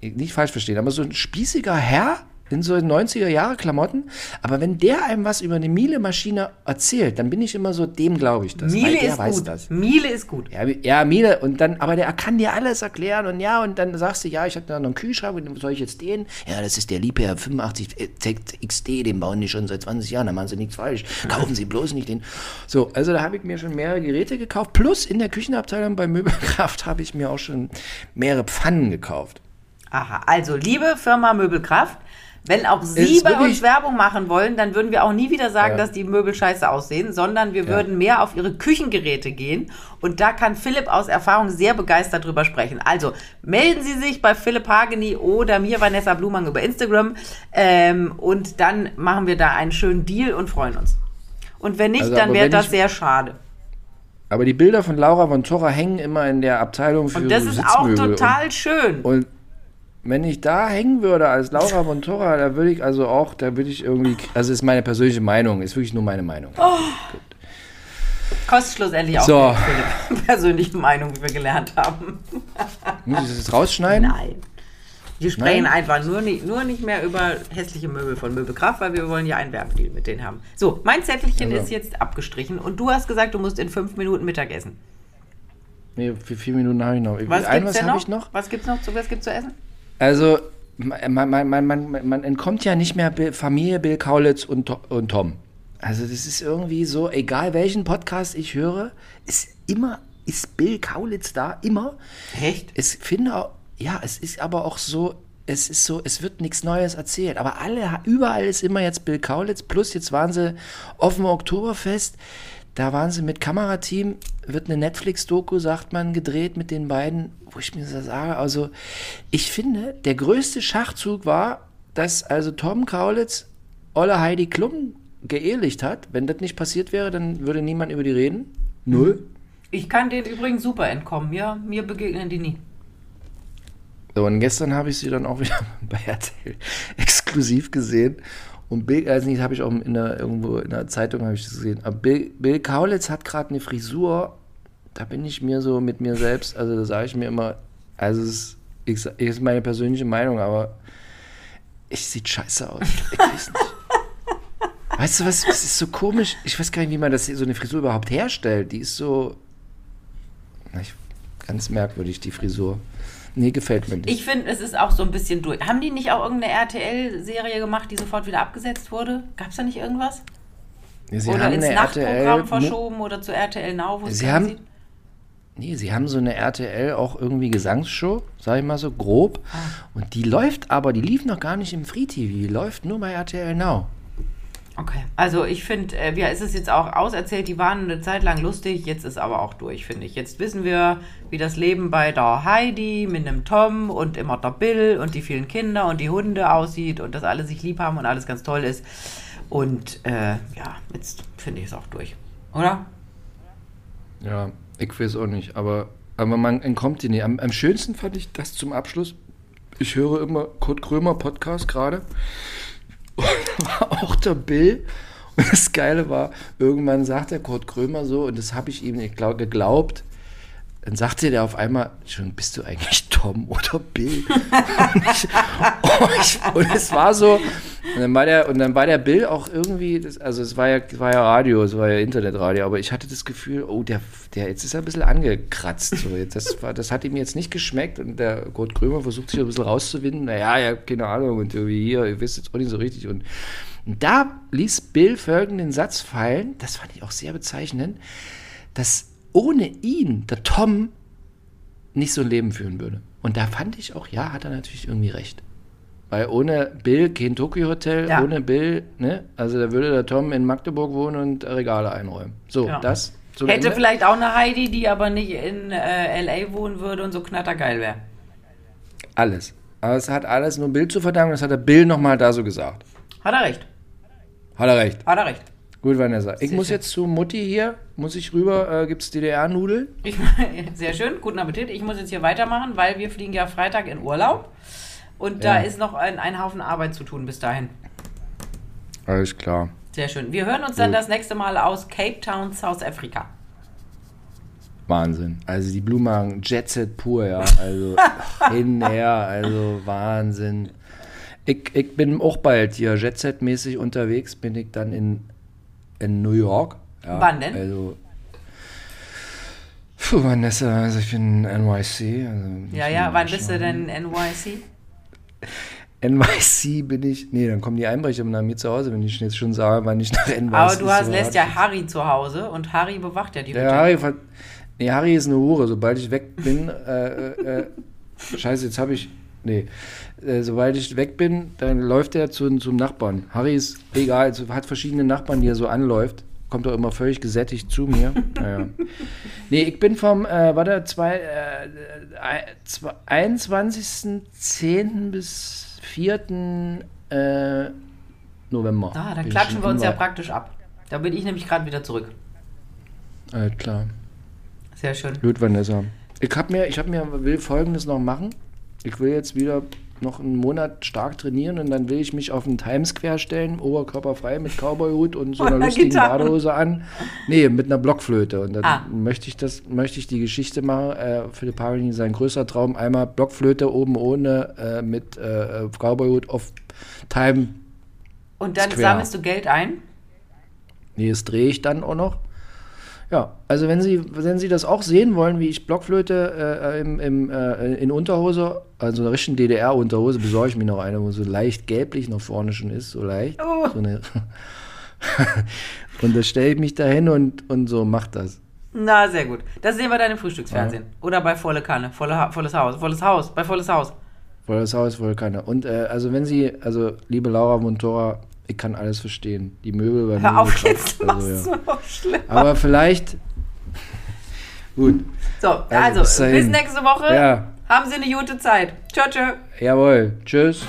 nicht falsch verstehen, aber so ein spießiger Herr in so 90er Jahre Klamotten, aber wenn der einem was über eine Miele-Maschine erzählt, dann bin ich immer so, dem glaube ich das, Miele ist weiß gut. das. Miele ist gut. Ja, ja, Miele, und dann, aber der kann dir alles erklären und ja, und dann sagst du, ja, ich habe da noch einen Kühlschrank, und soll ich jetzt den? Ja, das ist der Liebherr 85 XD, den bauen die schon seit 20 Jahren, da machen sie nichts falsch. Kaufen sie bloß nicht den. So, also da habe ich mir schon mehrere Geräte gekauft, plus in der Küchenabteilung bei Möbelkraft habe ich mir auch schon mehrere Pfannen gekauft. Aha, also liebe Firma Möbelkraft, Wenn auch Sie bei uns Werbung machen wollen, dann würden wir auch nie wieder sagen, Ja. dass die Möbel scheiße aussehen, sondern wir würden mehr auf Ihre Küchengeräte gehen. Und da kann Philipp aus Erfahrung sehr begeistert drüber sprechen. Also melden Sie sich bei Philipp Hageni oder mir, Vanessa Blumang, über Instagram. Ähm, und dann machen wir da einen schönen Deal und freuen uns. Und wenn nicht, Also, dann wäre das sehr schade. Aber die Bilder von Laura von Torra hängen immer in der Abteilung für Und das ist auch total schön. Und, und wenn ich da hängen würde als Laura von Torra, da würde ich also auch, da würde ich irgendwie, also ist meine persönliche Meinung, ist wirklich nur meine Meinung. Oh. Kostet schlussendlich auch So. Philipp. persönliche Meinung, wie wir gelernt haben. Muss ich das jetzt rausschneiden? Nein. Wir sprechen Nein? einfach nur nicht, nur nicht mehr über hässliche Möbel von Möbelkraft, weil wir wollen ja einen Werbedeal mit denen haben. So, mein Zettelchen Also. ist jetzt abgestrichen und du hast gesagt, du musst in fünf Minuten Mittag essen. Nee, für vier Minuten habe ich noch. Gibt's was denn habe noch? ich noch? Was gibt's noch? zu- Was gibt's zu essen? Also, man, man, man, man, man entkommt ja nicht mehr Familie Bill Kaulitz und, und Tom. Also, das ist irgendwie so, egal welchen Podcast ich höre, ist immer, ist Bill Kaulitz da, immer. Echt? Es finde auch, ja, es ist aber auch so, es ist so, es wird nichts Neues erzählt. Aber alle, überall ist immer jetzt Bill Kaulitz. Plus jetzt waren sie auf dem Oktoberfest. Da waren sie mit Kamerateam, wird eine Netflix-Doku, sagt man, gedreht mit den beiden, wo ich mir so sage, also ich finde, der größte Schachzug war, dass also Tom Kaulitz Olle Heidi Klum geehelicht hat. Wenn das nicht passiert wäre, dann würde niemand über die reden. Null. Ich kann denen übrigens super entkommen. Ja, mir begegnen die nie. So, und gestern habe ich sie dann auch wieder bei RTL exklusiv gesehen. Und Bill, also nicht, habe ich auch in der, irgendwo in der Zeitung habe ich das gesehen. Aber Bill, Bill Kaulitz hat gerade eine Frisur, da bin ich mir so mit mir selbst, also da sage ich mir immer, also es ist, ist meine persönliche Meinung, aber ich sieht scheiße aus. Ich weiß nicht. Weißt du was, es ist so komisch, ich weiß gar nicht, wie man das, so eine Frisur überhaupt herstellt. Die ist so, ich, ganz merkwürdig, die Frisur. Nee, gefällt mir nicht. Ich finde, es ist auch so ein bisschen durch. Haben die nicht auch irgendeine RTL-Serie gemacht, die sofort wieder abgesetzt wurde? Gab es da nicht irgendwas? Ja, Sie oder haben ins Nachtprogramm RTL, verschoben oder zu RTL Now, Sie haben-? Nee, sie haben so eine RTL auch irgendwie Gesangsshow, sag ich mal so grob. Ah. Und die läuft aber, die lief noch gar nicht im Free TV, die läuft nur bei RTL Now. Okay, also ich finde, äh, ja, es ist jetzt auch auserzählt, die waren eine Zeit lang lustig, jetzt ist aber auch durch, finde ich. Jetzt wissen wir, wie das Leben bei der Heidi mit dem Tom und immer der Bill und die vielen Kinder und die Hunde aussieht und dass alle sich lieb haben und alles ganz toll ist. Und äh, ja, jetzt finde ich es auch durch. Oder? Ja, ich weiß auch nicht, aber, aber man entkommt die nicht. Am, am schönsten fand ich das zum Abschluss. Ich höre immer Kurt Krömer Podcast gerade. Und da war auch der Bill. Und das Geile war, irgendwann sagt der Kurt Krömer so, und das habe ich ihm nicht glaub, geglaubt. Dann sagte der auf einmal, schon bist du eigentlich Tom oder Bill? und, ich, oh, ich, und es war so, und dann war der, und dann war der Bill auch irgendwie, das, also es war ja, war ja Radio, es war ja Internetradio, aber ich hatte das Gefühl, oh, der, der jetzt ist er ein bisschen angekratzt. So. Jetzt, das, war, das hat ihm jetzt nicht geschmeckt und der Kurt Krömer versucht sich ein bisschen rauszuwinden. Naja, ja, keine Ahnung, und irgendwie hier, ihr wisst jetzt auch nicht so richtig. Und, und da ließ Bill folgenden Satz fallen, das fand ich auch sehr bezeichnend, dass ohne ihn der Tom nicht so ein Leben führen würde. Und da fand ich auch, ja, hat er natürlich irgendwie recht. Weil ohne Bill kein Tokyo Hotel, Ja. ohne Bill, ne? Also da würde der Tom in Magdeburg wohnen und Regale einräumen. So, Ja. das. zum Hätte Ende. vielleicht auch eine Heidi, die aber nicht in äh, L.A. wohnen würde und so knattergeil wäre. Alles. Aber es hat alles nur Bill zu verdanken, das hat der Bill nochmal da so gesagt. Hat er recht. Hat er recht. Hat er recht. Gut, Vanessa. Ich Sehr muss jetzt zu Mutti hier, muss ich rüber, äh, gibt's DDR-Nudeln? Ich, sehr schön, guten Appetit. Ich muss jetzt hier weitermachen, weil wir fliegen ja Freitag in Urlaub. Und da Ja. ist noch ein, ein Haufen Arbeit zu tun bis dahin. Alles klar. Sehr schön. Wir hören uns dann Gut. das nächste Mal aus Cape Town, South Africa. Wahnsinn. Also die Blumenhagen Jet Set pur, ja. Also hinher, also Wahnsinn. Ich, ich bin auch bald hier Jet Set mäßig unterwegs, bin ich dann in, in New York. Ja, Wann denn? Also, Puh, Vanessa, also ich bin NYC. Also Ja, ja. Wann bist du denn NYC? NYC bin ich. Nee, dann kommen die Einbrecher nach mir zu Hause, wenn ich jetzt schon sage, wann ich nach NYC Aber du hast, so lässt ja Harry zu Hause und Harry bewacht ja die Hütte. Harry, ver- nee, Harry ist eine Hure. Sobald ich weg bin, äh, äh, äh, scheiße, jetzt habe ich, Nee. Äh, sobald ich weg bin, dann läuft er zu, zum Nachbarn. Harry ist egal, also hat verschiedene Nachbarn, die er so anläuft. Kommt doch immer völlig gesättigt zu mir. naja. Nee, ich bin vom, äh, warte, zwei, äh, zwei, 21.10. bis 4. Äh, November. Ah, dann klatschen wir uns ja praktisch ab. Da bin ich nämlich gerade wieder zurück. Äh, klar. Sehr schön. Gut, Vanessa. Ich hab mir, ich hab mir, will folgendes noch machen. Ich will jetzt wieder noch einen Monat stark trainieren und dann will ich mich auf den Times Square stellen, oberkörperfrei mit Cowboyhut und so einer Und lustigen Gitarre. Badehose an. Nee, mit einer Blockflöte. Und dann Ah. möchte ich das, möchte ich die Geschichte machen. Äh, Philipp Pavelin, sein größter Traum, einmal Blockflöte oben ohne äh, mit äh, Cowboyhut auf Time. Und dann Square. sammelst du Geld ein? Nee, das drehe ich dann auch noch. Ja, also wenn Sie, wenn Sie das auch sehen wollen, wie ich Blockflöte äh, im, im, äh, in Unterhose, also einer richtigen DDR-Unterhose, besorge ich mir noch eine, wo so leicht gelblich nach vorne schon ist, so leicht. Oh. So eine und da stelle ich mich da hin und, und so macht das. Na, sehr gut. Das sehen wir dann im Frühstücksfernsehen. Oder bei Volle Kanne. Volle ha volles Haus. Volles Haus. Bei Volles Haus. Voll das Haus, voll keiner. Und äh, also wenn Sie, also liebe Laura Montora, ich kann alles verstehen. Die Möbel bei mir Hör auf jetzt, machst also, du ja. noch schlimmer. Aber vielleicht. Gut. So, Also, also, bis bis nächste Woche. Ja. Haben Sie eine gute Zeit. Ciao, ciao. Jawohl. Tschüss.